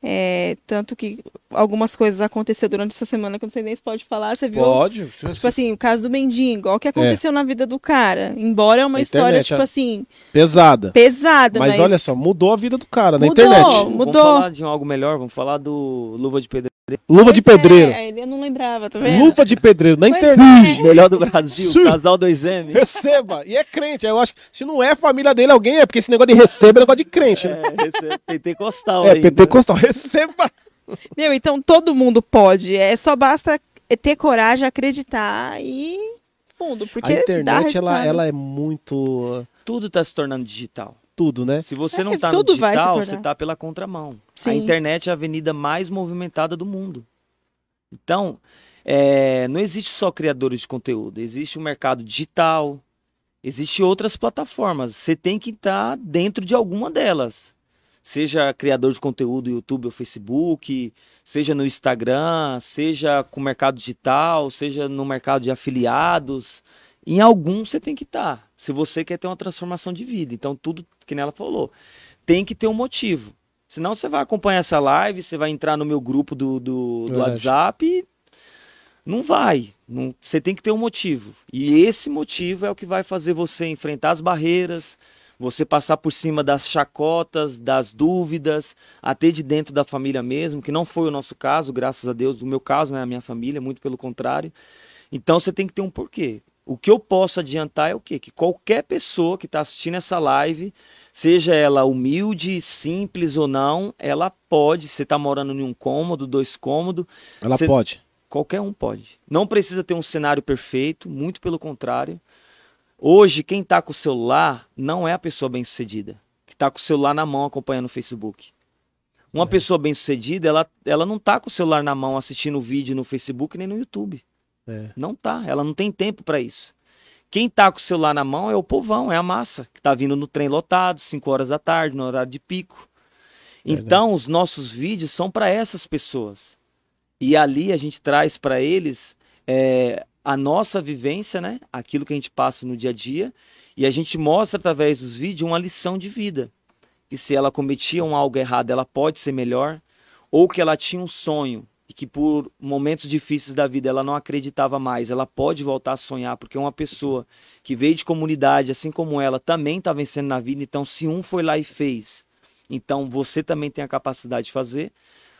É, tanto que algumas coisas aconteceram durante essa semana que eu não sei nem se pode falar, você viu? Pode. Tipo assim, o caso do mendigo, olha o que aconteceu na vida do cara. Embora é uma A história, internet, tipo é- assim, pesada. pesada, mas, Mas, olha só, mudou a vida do cara na Mudou. internet. Vamos Mudou. falar de algo melhor, vamos falar do Luva de Pedreiro. Luva de pedreiro. É, ele não lembrava, tá vendo? Luva de pedreiro na Pois internet. <laughs> Melhor do Brasil, Sim. casal 2M. Receba. E é crente. Eu acho que se não é família dele, alguém é, porque esse negócio de receba é negócio de crente. né? É, é pentecostal É, ainda. pentecostal. Receba. Meu, então todo mundo pode. É só basta ter coragem, acreditar e fundo, porque A dá internet, ela, ela é muito. Tudo tá se tornando digital. Tudo, né? Se você É, não tá no digital, você tá pela contramão. A Sim. internet é a avenida mais movimentada do mundo. Então, é, não existe só criadores de conteúdo, existe o mercado digital, existe outras plataformas. Você tem que estar dentro de alguma delas. seja criador de conteúdo no YouTube ou Facebook, seja no Instagram, seja com o mercado digital, seja no mercado de afiliados, em algum você tem que estar, tá, se você quer ter uma transformação de vida. Então, tudo que nela falou, tem que ter um motivo. Senão você vai acompanhar essa live, você vai entrar no meu grupo do, do, do WhatsApp e não vai. Não, você tem que ter um motivo. E esse motivo é o que vai fazer você enfrentar as barreiras, você passar por cima das chacotas, das dúvidas, até de dentro da família mesmo, que não foi o nosso caso, graças a Deus, o meu caso, né, a minha família, muito pelo contrário. Então você tem que ter um porquê. O que eu posso adiantar é o quê? Que qualquer pessoa que está assistindo essa live, seja ela humilde, simples ou não, ela pode. Você está morando em um cômodo, dois cômodos. Ela você, pode. Qualquer um pode. Não precisa ter um cenário perfeito, muito pelo contrário. Hoje, quem está com o celular não é a pessoa bem-sucedida, que está com o celular na mão acompanhando o Facebook. Uma é. pessoa bem-sucedida, ela, ela não está com o celular na mão assistindo vídeo no Facebook nem no YouTube. É. Não tá, ela não tem tempo para isso. Quem tá com o celular na mão é o povão, é a massa, que tá vindo no trem lotado, 5 horas da tarde, no horário de pico. Então, os nossos vídeos são para essas pessoas. E ali a gente traz para eles é, a nossa vivência, né? Aquilo que a gente passa no dia a dia. E a gente mostra através dos vídeos uma lição de vida. Que se ela cometia um algo errado, ela pode ser melhor. Ou que ela tinha um sonho e que por momentos difíceis da vida ela não acreditava mais, ela pode voltar a sonhar, porque uma pessoa que veio de comunidade, assim como ela, também está vencendo na vida. Então, se um foi lá e fez, então você também tem a capacidade de fazer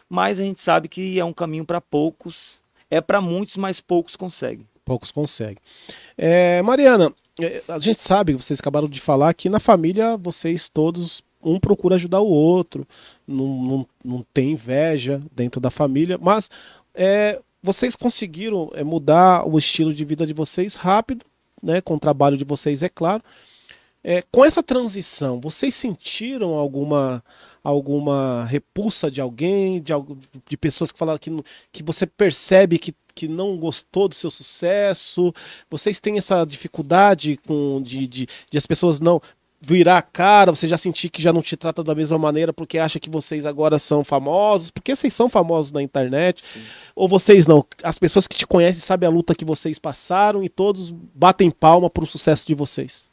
mas a gente sabe que é um caminho para poucos, é para muitos, mas poucos conseguem. Poucos conseguem. É, Mariana, é, a gente sabe, vocês acabaram de falar que na família vocês todos um procura ajudar o outro, não, não, não tem inveja dentro da família, mas é, vocês conseguiram é, mudar o estilo de vida de vocês rápido, né, com o trabalho de vocês, é claro. É, com essa transição, vocês sentiram alguma alguma repulsa de alguém, de, de pessoas que falaram que, que você percebe que, que não gostou do seu sucesso? Vocês têm essa dificuldade com de, de, de as pessoas não virar a cara, você já sentir que já não te trata da mesma maneira porque acha que vocês agora são famosos, porque vocês são famosos na internet, Sim. ou vocês não, as pessoas que te conhecem sabem a luta que vocês passaram e todos batem palma pro sucesso de vocês.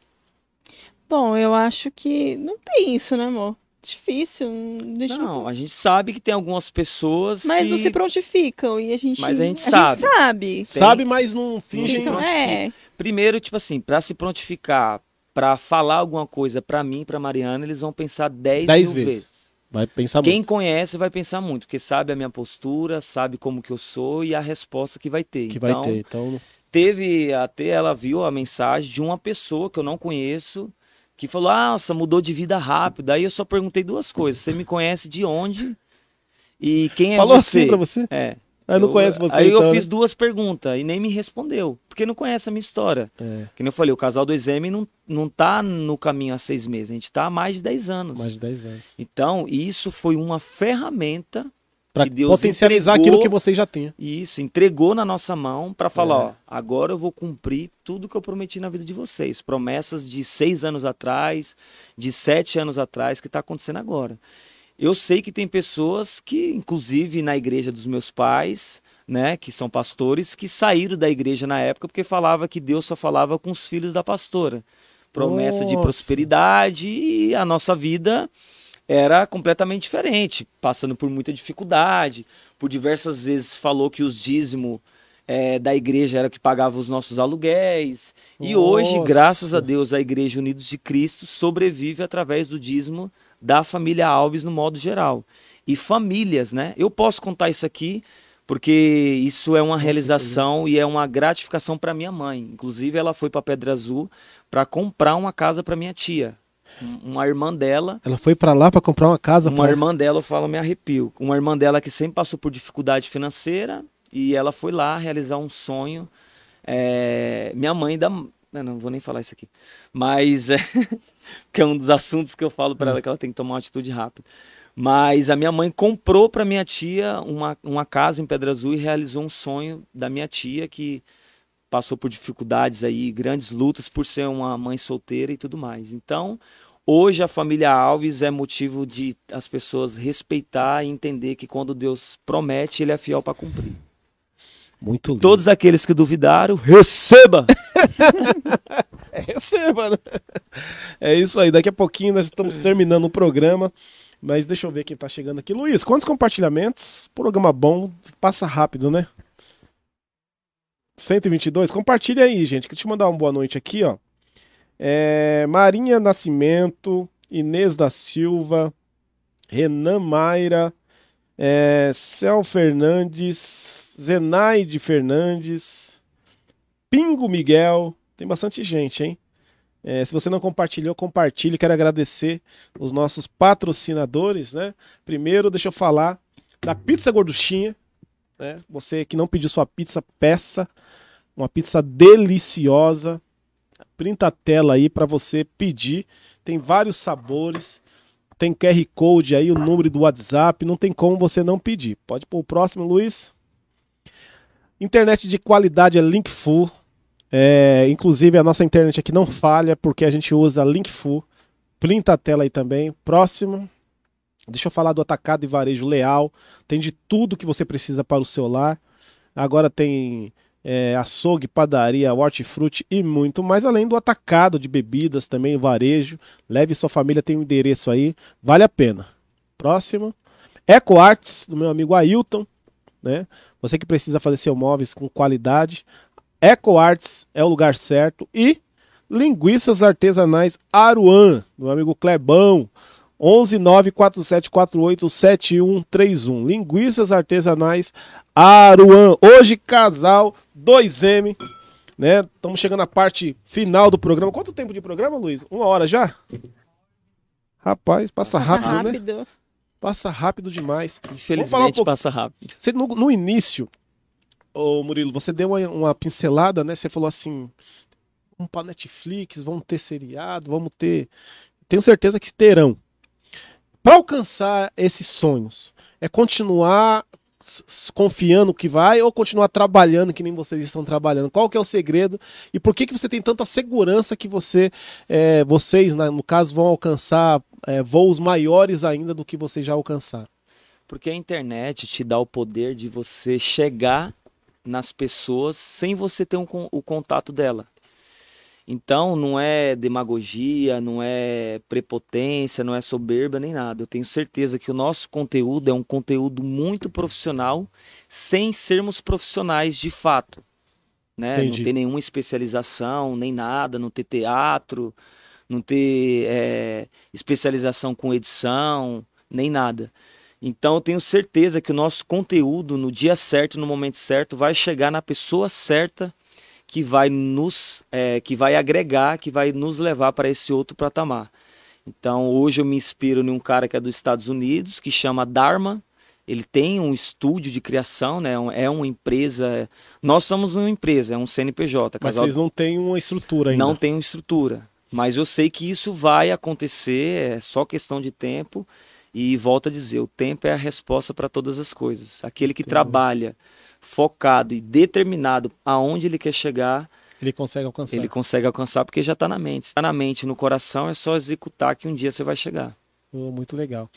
Bom, eu acho que não tem isso, né, amor? difícil. Deixa não, eu... a gente sabe que tem algumas pessoas Mas que... não se prontificam e a gente... Mas a gente a sabe. Gente sabe. Tem... Sabe, mas não finge. Então, é. Primeiro, tipo assim, para se prontificar, para falar alguma coisa para mim, para Mariana, eles vão pensar 10 mil vezes. vezes. Vai pensar Quem muito. conhece vai pensar muito, porque sabe a minha postura, sabe como que eu sou e a resposta que vai ter. Que então, vai ter, então... Teve, até ela viu a mensagem de uma pessoa que eu não conheço, que falou: ah, nossa, mudou de vida rápido. Aí eu só perguntei duas coisas: você me conhece de onde? E quem é falou você? Falou assim pra você? É. Aí não eu, conhece você. Aí então, eu fiz né? duas perguntas e nem me respondeu, porque não conhece a minha história. É. Que eu falei, o casal do exame não, não tá no caminho há seis meses, a gente tá há mais de dez anos. Mais de dez anos. Então, isso foi uma ferramenta para potencializar entregou, aquilo que você já tinha. Isso, entregou na nossa mão para falar, é. ó, agora eu vou cumprir tudo que eu prometi na vida de vocês. Promessas de seis anos atrás, de sete anos atrás, que está acontecendo agora. Eu sei que tem pessoas que, inclusive na igreja dos meus pais, né, que são pastores, que saíram da igreja na época porque falava que Deus só falava com os filhos da pastora. Promessa nossa. de prosperidade e a nossa vida era completamente diferente, passando por muita dificuldade. Por diversas vezes falou que os dízimos é, da igreja era que pagava os nossos aluguéis. Nossa. E hoje, graças a Deus, a Igreja Unidos de Cristo sobrevive através do dízimo da família Alves no modo geral. E famílias, né? Eu posso contar isso aqui porque isso é uma realização e é uma gratificação para minha mãe. Inclusive, ela foi para Pedra Azul para comprar uma casa para minha tia uma irmã dela. Ela foi para lá para comprar uma casa. Uma pra... irmã dela, eu falo, me arrepio. Uma irmã dela que sempre passou por dificuldade financeira e ela foi lá realizar um sonho. É... Minha mãe da. Não, não vou nem falar isso aqui. Mas é <laughs> que é um dos assuntos que eu falo para ela que ela tem que tomar uma atitude rápida. Mas a minha mãe comprou para minha tia uma, uma casa em Pedra Azul e realizou um sonho da minha tia que passou por dificuldades aí, grandes lutas por ser uma mãe solteira e tudo mais. Então, Hoje a família Alves é motivo de as pessoas respeitar e entender que quando Deus promete, ele é fiel para cumprir. Muito lindo. Todos aqueles que duvidaram, receba! <laughs> É? É isso aí. Daqui a pouquinho nós estamos terminando o programa. Mas deixa eu ver quem tá chegando aqui. Luiz, quantos compartilhamentos? Programa bom, passa rápido, né? 122. Compartilha aí, gente. Deixa eu mandar uma boa noite aqui, ó. É, Marinha Nascimento, Inês da Silva, Renan Mayra, é, Cel Fernandes, Zenaide Fernandes, Pingo Miguel. Tem bastante gente, hein? É, se você não compartilhou, compartilhe. Quero agradecer os nossos patrocinadores, né? Primeiro, deixa eu falar da Pizza Gorduchinha. Né? Você que não pediu sua pizza, peça. Uma pizza deliciosa. Printa a tela aí para você pedir. Tem vários sabores. Tem QR Code aí, o número do WhatsApp. Não tem como você não pedir. Pode pôr o próximo, Luiz. Internet de qualidade é Linkful. É, inclusive a nossa internet aqui não falha porque a gente usa Linkful. Printa a tela aí também. Próximo. Deixa eu falar do atacado e varejo leal. Tem de tudo que você precisa para o seu lar. Agora tem é, açougue, padaria, hortifruti e muito mais, além do atacado de bebidas também, varejo. Leve sua família, tem um endereço aí, vale a pena. Próximo. Eco Arts, do meu amigo Ailton. Né? Você que precisa fazer seu móveis com qualidade. Eco Arts é o lugar certo. E Linguiças Artesanais Aruan, do meu amigo Clebão. 11947487131. Linguiças Artesanais Aruan. Hoje, casal 2M. Né? Estamos chegando na parte final do programa. Quanto tempo de programa, Luiz? Uma hora já? Rapaz, passa, Passa rápido, né? rápido. Passa rápido demais. falar um Infelizmente pouco- passa rápido. Você, no, no início, ô Murilo, você deu uma, uma pincelada, né? Você falou assim: vamos para Netflix, vamos ter seriado, vamos ter. Tenho certeza que terão. Para alcançar esses sonhos, é continuar confiando que vai ou continuar trabalhando que nem vocês estão trabalhando? Qual que é o segredo e por que, que você tem tanta segurança que você, é, vocês, na- no caso, vão alcançar é, voos maiores ainda do que vocês já alcançaram? Porque a internet te dá o poder de você chegar nas pessoas sem você ter um o contato dela. Então, não é demagogia, não é prepotência, não é soberba nem nada. Eu tenho certeza que o nosso conteúdo é um conteúdo muito profissional, sem sermos profissionais de fato. Né? Entendi. Não ter nenhuma especialização, nem nada, não ter teatro, não ter eh, especialização com edição, nem nada. Então, eu tenho certeza que o nosso conteúdo, no dia certo, no momento certo, vai chegar na pessoa certa que vai nos, eh, que vai agregar, que vai nos levar para esse outro patamar. Então, hoje eu me inspiro em um cara que é dos Estados Unidos, que chama Dharma. Ele tem um estúdio de criação, né? Um- É uma empresa. Nós somos uma empresa, é um CNPJ. Mas vocês não têm uma estrutura ainda. não tem uma estrutura. Mas eu sei que isso vai acontecer, é só questão de tempo. E volto a dizer, o tempo é a resposta para todas as coisas. Aquele que Entendi. trabalha focado e determinado aonde ele quer chegar, Ele consegue alcançar. ele consegue alcançar porque já está na mente. Está na mente, no coração, é só executar que um dia você vai chegar. Oh, muito legal.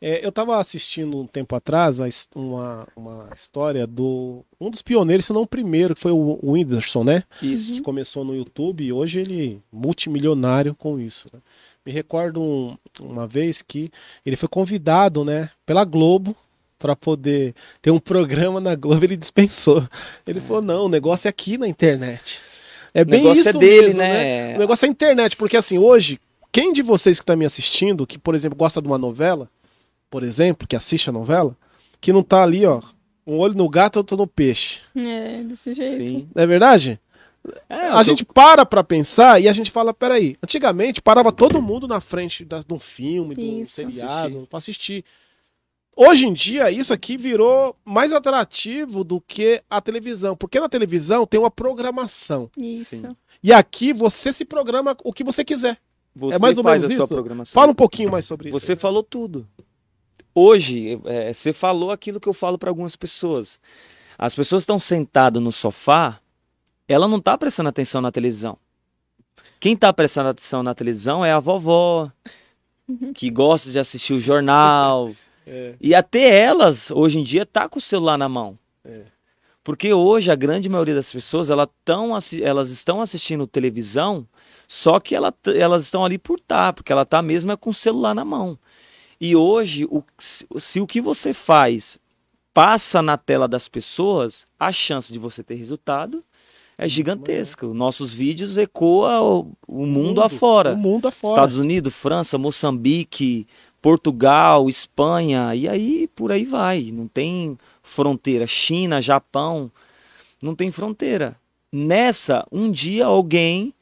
É, eu estava assistindo um tempo atrás uma, uma história do. Um dos pioneiros, se não o primeiro, que foi o o Whindersson, né? Isso. Que começou no YouTube e hoje ele é multimilionário com isso. né? Me recordo um- uma vez que ele foi convidado, né, pela Globo para poder ter um programa na Globo, ele dispensou. Ele falou: não, o negócio é aqui na internet. É O bem negócio isso é dele, mesmo, né? O negócio é a internet, porque assim, hoje, quem de vocês que está me assistindo, que, por exemplo, gosta de uma novela, por exemplo, que assiste a novela, que não tá ali, ó, um olho no gato, outro no peixe. É, desse jeito. Sim. Não é verdade? É, a gente para pra pensar e a gente fala, peraí, antigamente parava todo mundo na frente da, de um filme, de um Isso. seriado, Assistir. pra assistir. Hoje em dia, isso aqui virou mais atrativo do que a televisão, porque na televisão tem uma programação. Isso. Sim. E aqui você se programa o que você quiser. Você é mais ou faz menos a sua isso? programação. Fala um pouquinho mais sobre isso. Você falou tudo. Hoje, é, você falou aquilo que eu falo para algumas pessoas. As pessoas estão sentadas no sofá, ela não está prestando atenção na televisão. Quem tá prestando atenção na televisão é a vovó, que gosta de assistir o jornal. <laughs> É. E até elas, hoje em dia, tá com o celular na mão. É. Porque hoje a grande maioria das pessoas, ela tão, elas estão assistindo televisão, só que ela elas estão ali por tá, porque ela tá mesmo é com o celular na mão. E hoje, o, se, se o que você faz passa na tela das pessoas, a chance de você ter resultado é gigantesca. Nossos vídeos ecoam o, o mundo afora. O mundo afora. Estados Unidos, França, Moçambique, Portugal, Espanha, e aí por aí vai. Não tem fronteira. China, Japão, não tem fronteira. Nessa, um dia alguém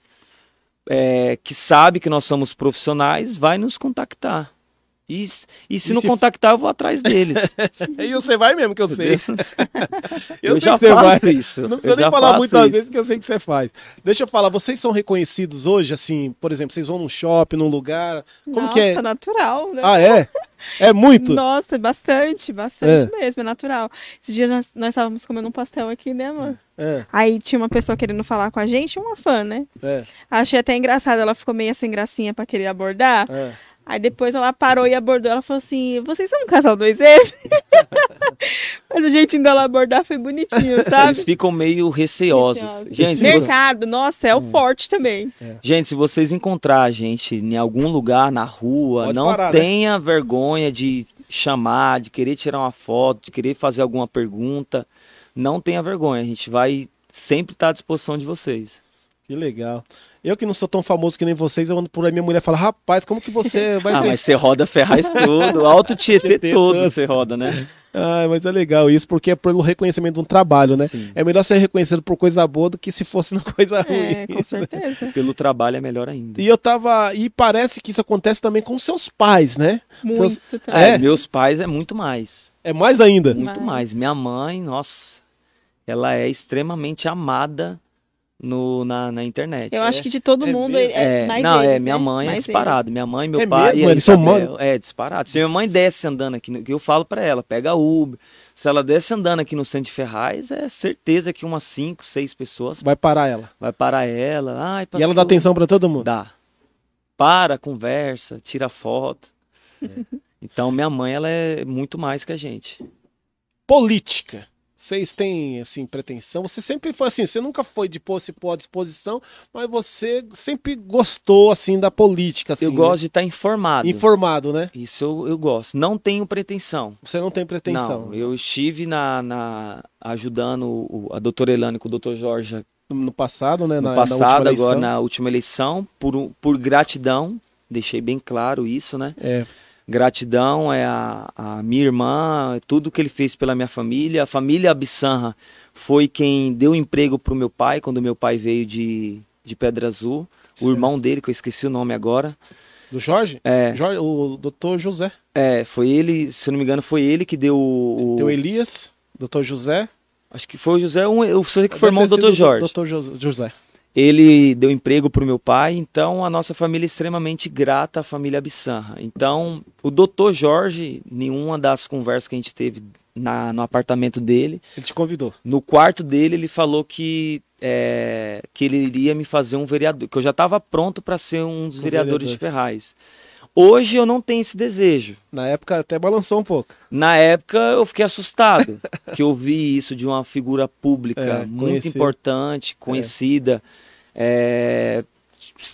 é, que sabe que nós somos profissionais vai nos contactar. E, e se E não se- contactar, eu vou atrás deles. <laughs> E você vai mesmo, que eu sei. <laughs> eu sei já que você faço vai. isso. Não eu precisa nem já falar muitas isso. vezes que eu sei que você faz. Deixa eu falar, vocês são reconhecidos hoje, assim, por exemplo, vocês vão num shopping, num lugar. Como Nossa, que é? natural, né? Ah, é? É muito? Nossa, bastante, bastante mesmo, é natural. Esses dias nós, nós estávamos comendo um pastel aqui, né, amor? É, Aí tinha uma pessoa querendo falar com a gente, uma fã, né? é, Achei até engraçado, ela ficou meio sem gracinha pra querer abordar. é. Aí depois ela parou e abordou. Ela falou assim: vocês são um casal 2M? <laughs> Mas o jeitinho dela abordar foi bonitinho, sabe? Eles ficam meio receosos. Receosos. Gente, se você- Mercado, nossa, é o forte também. Gente, se vocês encontrar a gente em algum lugar na rua, Pode não parar, né? tenha vergonha de chamar, de querer tirar uma foto, de querer fazer alguma pergunta. Não tenha vergonha, a gente vai sempre estar à disposição de vocês. Que legal. Eu que não sou tão famoso que nem vocês, eu ando por aí, minha mulher fala, rapaz, como que você <laughs> vai ah, mas você roda Ferraz todo, <laughs> Alto Tietê todo você roda, né? Ah, mas é legal isso, porque é pelo reconhecimento de um trabalho, né? Sim. É melhor ser reconhecido por coisa boa do que se fosse <laughs> uma coisa ruim. É, com certeza. Pelo trabalho é melhor ainda. E eu tava. E parece que isso acontece também com seus pais, né? Muito Seus- também. É, É? meus pais é muito mais. É mais ainda. Muito Mais. mais. Minha mãe, nossa, ela é extremamente amada no, na, na internet. Eu É- acho que de todo é mundo mesmo? é, É, mais não, é, eles, minha né? mãe é disparado. Minha mãe, meu É pai. mesmo? e Eles são mano? É, disparado. Se minha mãe desce andando aqui, no- que eu falo pra ela, pega Uber. Se ela desce andando aqui no centro de Ferraz, é certeza que umas 5, 6 pessoas Vai parar ela. vai parar ela. Ai, E ela dá atenção pra todo mundo. Dá. Para, conversa, tira foto. É. Então, minha mãe, ela é muito mais que a gente. Política. Vocês têm, assim, pretensão? Você sempre foi assim, você nunca foi de pôr se pôr à disposição, mas você sempre gostou, assim, da política, assim. eu né? gosto de estar informado. Informado, né? Isso eu, eu gosto. Não tenho pretensão. Você não tem pretensão. Não, eu estive na, na- ajudando o- a doutora Elane com o doutor Jorge No passado, né? no na, na passado, última eleição. agora na última eleição, por, por gratidão. Deixei bem claro isso, né? É, Gratidão é a, a minha irmã, é tudo que ele fez pela minha família. A família Abissanra foi quem deu emprego para o meu pai, quando meu pai veio de, de Pedra Azul. Certo. O irmão dele, que eu esqueci o nome agora. do Jorge? É, Jorge, o doutor José. é, foi ele, se eu não me engano, foi ele que deu o. O Elias, doutor José. Acho que foi o José, um, eu sei que foi irmão do Dr. sido Jorge. Doutor Jos- José. Ele deu emprego para o meu pai, então a nossa família é extremamente grata à família Abissanra. Então, o Dr. Jorge, nenhuma das conversas que a gente teve na, no apartamento dele, Ele te convidou. no quarto dele, ele falou que, é, que ele iria me fazer um vereador, que eu já estava pronto para ser um dos Um vereadores de vereador. Ferraz. Hoje eu não tenho esse desejo. Na época até balançou um pouco. Na época eu fiquei assustado, <laughs> que eu vi isso de uma figura pública É, muito conhecido. importante, conhecida. É,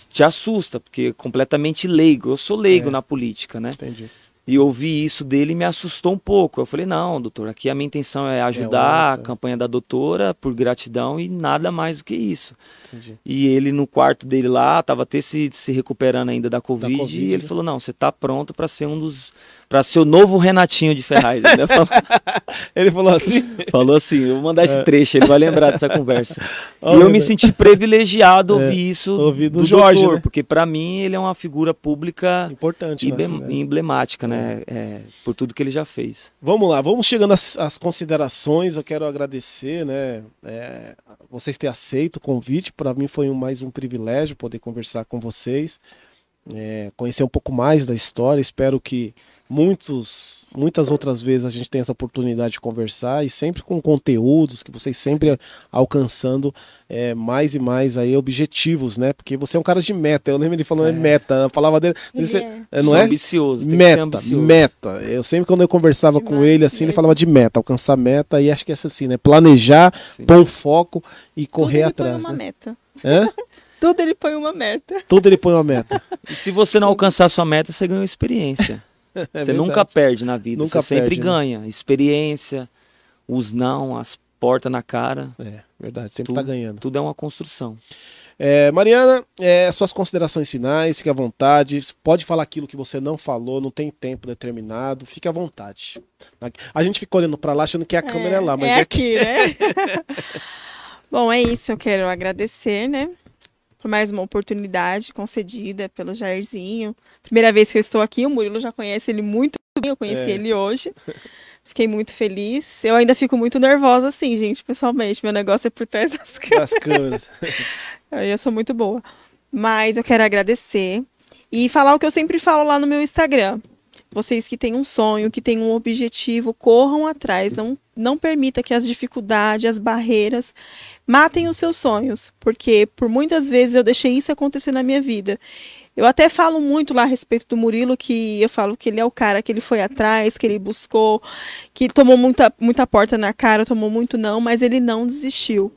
te assusta, porque é completamente leigo. Eu sou leigo É. na política, né? Entendi. E ouvir isso dele me assustou um pouco. Eu falei, não, doutor, aqui a minha intenção é ajudar a outra. campanha da doutora por gratidão e nada mais do que isso. Entendi. E ele no quarto dele lá, tava até se, se recuperando ainda da Covid, Covid, e ele né? falou, não, você tá pronto para ser um dos... para ser o novo Renatinho de Ferraz. Ele <laughs> falou, Ele falou assim. falou assim, eu vou mandar esse trecho, ele vai lembrar dessa conversa. Ó, <laughs> e eu me Deus. senti privilegiado É, ouvir isso ouvir do do, Jorge, doutor, né? porque para mim ele é uma figura pública Importante. né, assim, né? emblemática, né? É, por tudo que ele já fez. Vamos lá, vamos chegando às, às considerações. Eu quero agradecer, né? é, vocês terem aceito o convite. Para mim foi um- mais um privilégio poder conversar com vocês, é, conhecer um pouco mais da história. Espero que muitos, muitas outras vezes a gente tem essa oportunidade de conversar e sempre com conteúdos que vocês sempre alcançando é, mais e mais aí objetivos, né? Porque você é um cara de meta. Eu lembro ele falando é. meta, a palavra dele, Ele você- é. é, não é? ambicioso. tem que ser Meta, ambicioso. meta. Eu sempre quando eu conversava com Demais ele assim, ele mesmo. falava de meta, alcançar meta e acho que é assim, né? Planejar, Sim. pôr um foco e Tudo correr ele põe atrás, uma né? meta. Hã? <laughs> Tudo ele põe uma meta. Tudo ele põe uma meta. E se você não alcançar a sua meta, você ganhou experiência. <laughs> É você nunca perde na vida, Nunca você sempre perde, né? ganha. Experiência, os não, as portas na cara, É, verdade, sempre Tudo. tá ganhando. tudo é uma construção. É, Mariana, é, suas considerações finais, fique à vontade. Pode falar aquilo que você não falou, não tem tempo determinado, fique à vontade. A gente fica olhando pra lá achando que a câmera é lá, mas é, aqui. aqui, né? <laughs> Bom, é isso. Eu quero agradecer, né? Por mais uma oportunidade concedida pelo Jairzinho. Primeira vez que eu estou aqui, o Murilo já conhece ele muito bem, eu conheci É. ele hoje. Fiquei muito feliz. Eu ainda fico muito nervosa, assim, gente, pessoalmente. Meu negócio é por trás das câmeras. <laughs> das câmeras. Eu sou muito boa. Mas eu quero agradecer e falar o que eu sempre falo lá no meu Instagram. Vocês que têm um sonho, que têm um objetivo, corram atrás. Não, não permita que as dificuldades, as barreiras matem os seus sonhos. Porque por muitas vezes eu deixei isso acontecer na minha vida. Eu até falo muito lá a respeito do Murilo, que eu falo que ele é o cara que ele foi atrás, que ele buscou, que tomou muita, muita porta na cara, tomou muito não, mas ele não desistiu.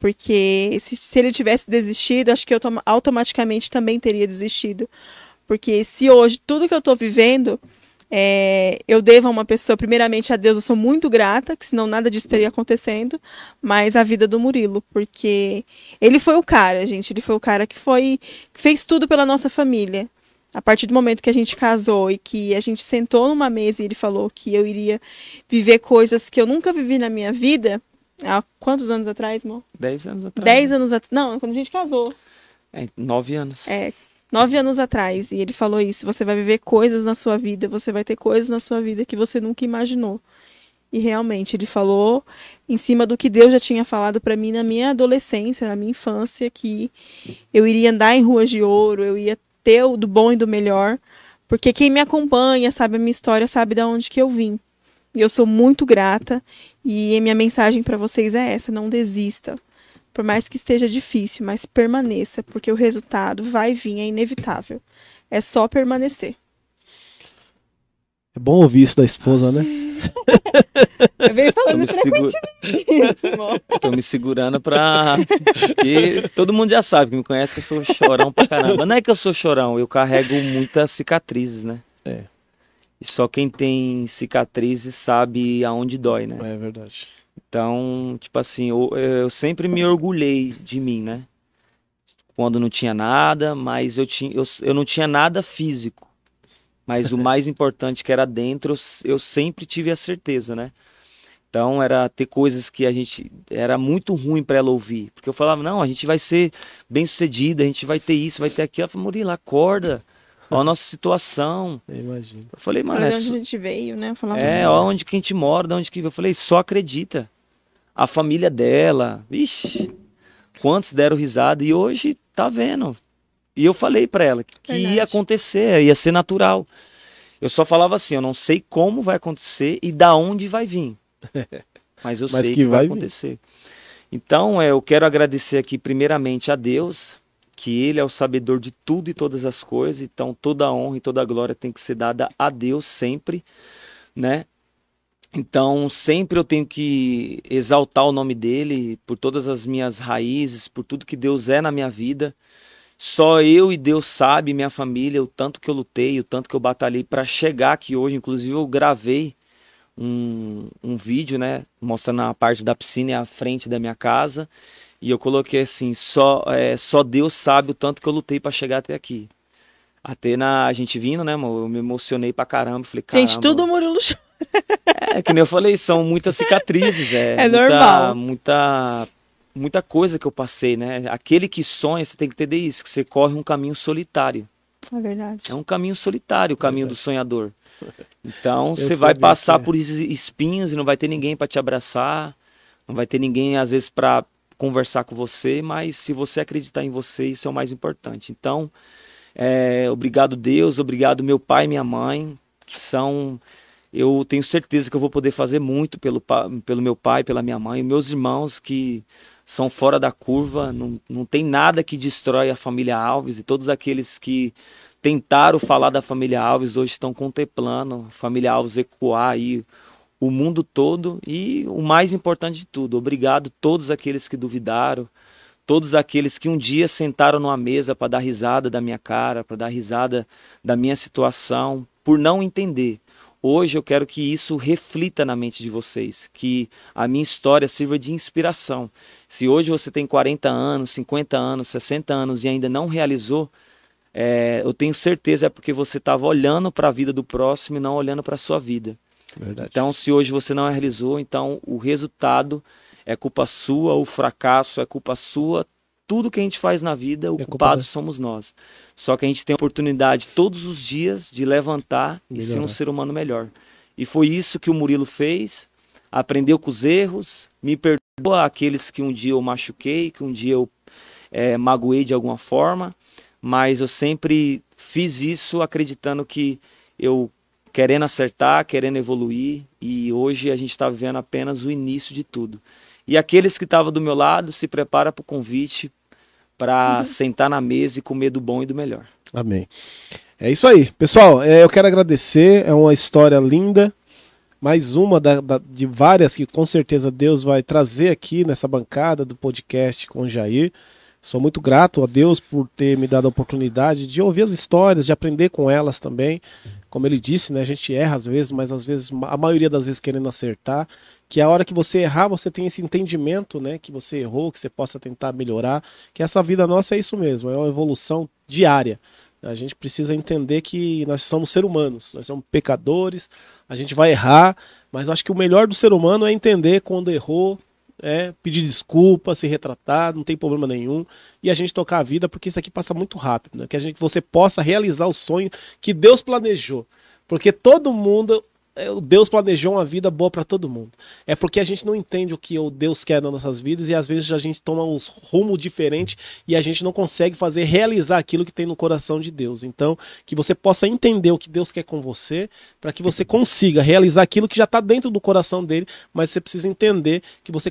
Porque se, se ele tivesse desistido, acho que eu toma- automaticamente também teria desistido. Porque se hoje tudo que eu estou vivendo, é, eu devo a uma pessoa, primeiramente a Deus, eu sou muito grata, que senão nada disso teria acontecendo, mas a vida do Murilo, porque ele foi o cara, gente, ele foi o cara que foi, que fez tudo pela nossa família. A partir do momento que a gente casou e que a gente sentou numa mesa e ele falou que eu iria viver coisas que eu nunca vivi na minha vida, há quantos anos atrás, amor? Dez anos atrás. Dez anos atrás. Não, quando a gente casou. É, nove anos. É, nove anos atrás. E ele falou isso. Você vai viver coisas na sua vida, você vai ter coisas na sua vida que você nunca imaginou. E realmente, ele falou em cima do que Deus já tinha falado para mim na minha adolescência, na minha infância, que eu iria andar em ruas de ouro, eu ia ter o do bom e do melhor. Porque quem me acompanha, sabe a minha história, sabe de onde que eu vim. E eu sou muito grata. E minha mensagem para vocês é essa: não desista. Por mais que esteja difícil, mas permaneça, porque o resultado vai vir, é inevitável. É só permanecer. É bom ouvir isso da esposa, né? Eu venho Tô falando me, segu- isso, amor. tô me segurando pra. Porque todo mundo já sabe que me conhece que eu sou chorão pra caramba. Não é que eu sou chorão, eu carrego muitas cicatrizes, né? É. E só quem tem cicatrizes sabe aonde dói, né? É verdade. Então, tipo assim, eu, eu sempre me orgulhei de mim, né? Quando não tinha nada, mas eu, tinha, eu, eu não tinha nada físico. Mas o mais <laughs> importante que era dentro, eu, sempre tive a certeza, né? Então era ter coisas que a gente era muito ruim para ela ouvir, porque eu falava não, a gente vai ser bem sucedida, a gente vai ter isso, vai ter aquilo. Ela falou, Murilo, acorda, ó a nossa situação. Eu imagino. Eu falei, mano, Mas é onde a gente veio, né? Falava é, ó, onde que a gente mora, de onde que. Eu falei, só acredita. A família dela, vixe, quantos deram risada e hoje tá vendo. E eu falei pra ela que, ia acontecer, ia ser natural. Eu só falava assim, eu não sei como vai acontecer e da onde vai vir. <laughs> Mas eu Mas sei que que, vai vai vir. acontecer. Então, é, eu quero agradecer aqui primeiramente a Deus, que ele é o sabedor de tudo e todas as coisas. Então, toda a honra e toda a glória tem que ser dada a Deus sempre, né? Então, sempre eu tenho que exaltar o nome dele por todas as minhas raízes, por tudo que Deus é na minha vida. Só eu e Deus sabe, minha família, o tanto que eu lutei, o tanto que eu batalhei para chegar aqui hoje. Inclusive, eu gravei um, um vídeo, né, mostrando a parte da piscina e a frente da minha casa. E eu coloquei assim: só, é, só Deus sabe o tanto que eu lutei para chegar até aqui. Até na a gente vindo, né, amor? Eu me emocionei pra caramba. Falei, caramba. Gente, tudo Murilo. É, que nem eu falei, são muitas cicatrizes, é, <laughs> É muita, normal. muita muita coisa que eu passei, né? Aquele que sonha, você tem que entender isso, que você corre um caminho solitário. É verdade. É um caminho solitário, o caminho do sonhador. Então, <laughs> você sei vai passar é. por esses espinhos e não vai ter ninguém para te abraçar, não vai ter ninguém às vezes para conversar com você, mas se você acreditar em você, isso é o mais importante. Então, é, obrigado Deus, obrigado meu pai e minha mãe, são eu tenho certeza que eu vou poder fazer muito pelo, pelo meu pai, pela minha mãe, meus irmãos que são fora da curva, não, não tem nada que destrói a família Alves e todos aqueles que tentaram falar da família Alves hoje estão contemplando a família Alves ecoar aí o mundo todo e o mais importante de tudo, obrigado a todos aqueles que duvidaram, todos aqueles que um dia sentaram numa mesa para dar risada da minha cara, para dar risada da minha situação, por não entender Hoje eu quero que isso reflita na mente de vocês, que a minha história sirva de inspiração. Se hoje você tem 40 anos, 50 anos, 60 anos e ainda não realizou, é, eu tenho certeza é porque você estava olhando para a vida do próximo e não olhando para a sua vida. Verdade. Então, se hoje você não realizou, então o resultado é culpa sua, o fracasso é culpa sua, tudo que a gente faz na vida, o é culpado somos nós. Só que a gente tem a oportunidade todos os dias de levantar Melhorar. e ser um ser humano melhor. E foi isso que o Murilo fez. Aprendeu com os erros, me perdoa aqueles que um dia eu machuquei, que um dia eu é, magoei de alguma forma, mas eu sempre fiz isso acreditando que eu querendo acertar, querendo evoluir, e hoje a gente está vivendo apenas o início de tudo. E aqueles que estavam do meu lado, se prepara para o convite para uhum. sentar na mesa e comer do bom e do melhor. Amém. É isso aí. Pessoal, é, eu quero agradecer. É uma história linda. Mais uma da, da, de várias que com certeza Deus vai trazer aqui nessa bancada do podcast com o Jair. Sou muito grato a Deus por ter me dado a oportunidade de ouvir as histórias, de aprender com elas também. Como ele disse, né, a gente erra às vezes, mas às vezes, a maioria das vezes querendo acertar que a hora que você errar, você tem esse entendimento, né, que você errou, que você possa tentar melhorar, que essa vida nossa é isso mesmo, é uma evolução diária. A gente precisa entender que nós somos seres humanos, nós somos pecadores, a gente vai errar, mas eu acho que o melhor do ser humano é entender quando errou, é, pedir desculpa, se retratar, não tem problema nenhum, e a gente tocar a vida, porque isso aqui passa muito rápido, né? Que a gente, você possa realizar o sonho que Deus planejou. Porque todo mundo Deus planejou uma vida boa para todo mundo. É porque a gente não entende o que o Deus quer nas nossas vidas e às vezes a gente toma uns rumos diferentes e a gente não consegue fazer realizar aquilo que tem no coração de Deus. Então, que você possa entender o que Deus quer com você, para que você consiga realizar aquilo que já está dentro do coração dele, mas você precisa entender que você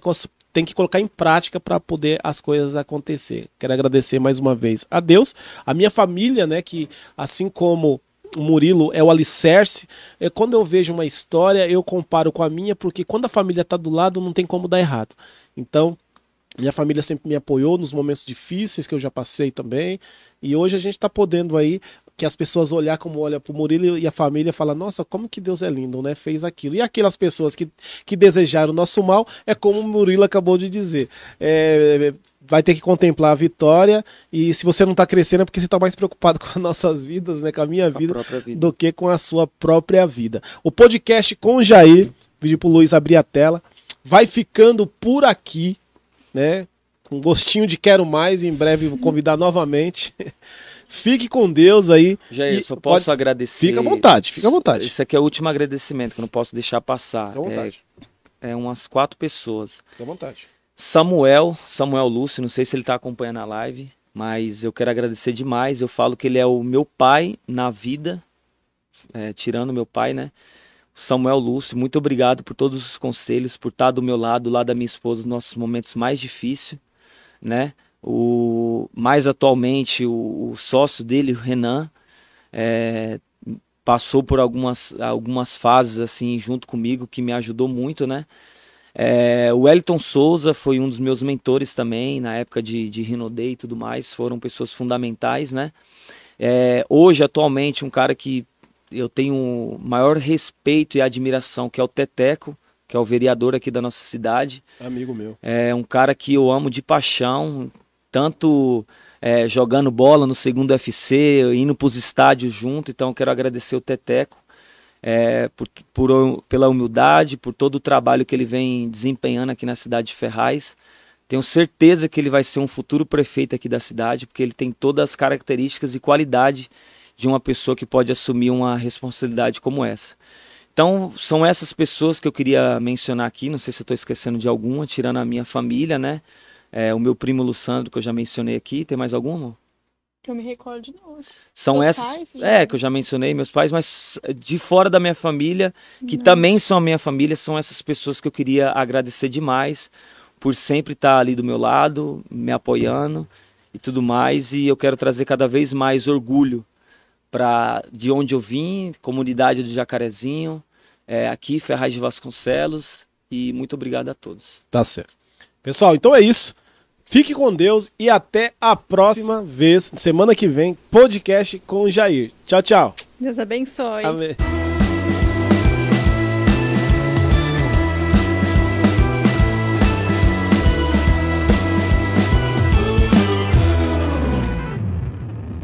tem que colocar em prática para poder as coisas acontecer. Quero agradecer mais uma vez a Deus, a minha família, né, que assim como Murilo é o alicerce. É, quando eu vejo uma história, eu comparo com a minha, porque quando a família está do lado, não tem como dar errado. Então, minha família sempre me apoiou nos momentos difíceis que eu já passei também. E hoje a gente está podendo aí que as pessoas olhar como olha para o Murilo e a família fala nossa como que Deus é lindo né fez aquilo e aquelas pessoas que, que desejaram o nosso mal é como o Murilo acabou de dizer é, vai ter que contemplar a vitória e se você não está crescendo é porque você está mais preocupado <laughs> com as nossas vidas, né, com a minha vida, a vida, do que com a sua própria vida. O podcast com o Jair, pedi pro Luiz abrir a tela, vai ficando por aqui, né, com gostinho de quero mais, em breve vou convidar novamente. <laughs> Fique com Deus aí. Jair, só posso pode... agradecer. Fica à vontade, fica à vontade. Isso aqui é o último agradecimento que eu não posso deixar passar. Fica à vontade. É, é umas quatro pessoas. Fica à vontade. Samuel, Samuel Lúcio, não sei se ele está acompanhando a live, mas eu quero agradecer demais. Eu falo que ele é o meu pai na vida, é, tirando meu pai, né? Samuel Lúcio, muito obrigado por todos os conselhos, por estar do meu lado, do lado da minha esposa, nos nossos momentos mais difíceis, né? O, mais atualmente, o, o sócio dele, o Renan, é, passou por algumas, algumas fases assim junto comigo que me ajudou muito, né? É, o Wellington Souza foi um dos meus mentores também, na época de, de Rinodei e tudo mais, foram pessoas fundamentais, né? É, hoje, atualmente, um cara que eu tenho maior respeito e admiração, que é o Teteco, que é o vereador aqui da nossa cidade. Amigo meu. É um cara que eu amo de paixão, tanto é, jogando bola no segundo FC, indo para os estádios junto, então eu quero agradecer o Teteco é, por, por, pela humildade, por todo o trabalho que ele vem desempenhando aqui na cidade de Ferraz. Tenho certeza que ele vai ser um futuro prefeito aqui da cidade, porque ele tem todas as características e qualidade de uma pessoa que pode assumir uma responsabilidade como essa. Então, são essas pessoas que eu queria mencionar aqui, não sei se estou esquecendo de alguma, tirando a minha família, né? É, o meu primo Lussandro, que eu já mencionei aqui. Tem mais alguma? Que eu me recordo não. São Seus essas. pais, é, que eu já mencionei, meus pais, mas de fora da minha família, que Uhum. também são a minha família, são essas pessoas que eu queria agradecer demais por sempre estar ali do meu lado, me apoiando e tudo mais. E eu quero trazer cada vez mais orgulho para de onde eu vim, comunidade do Jacarezinho, é, aqui, Ferraz de Vasconcelos. E muito obrigado a todos. Tá certo. Pessoal, então é isso. Fique com Deus e até a próxima vez, semana que vem, podcast com o Jair. Tchau, tchau. Deus abençoe. Amém.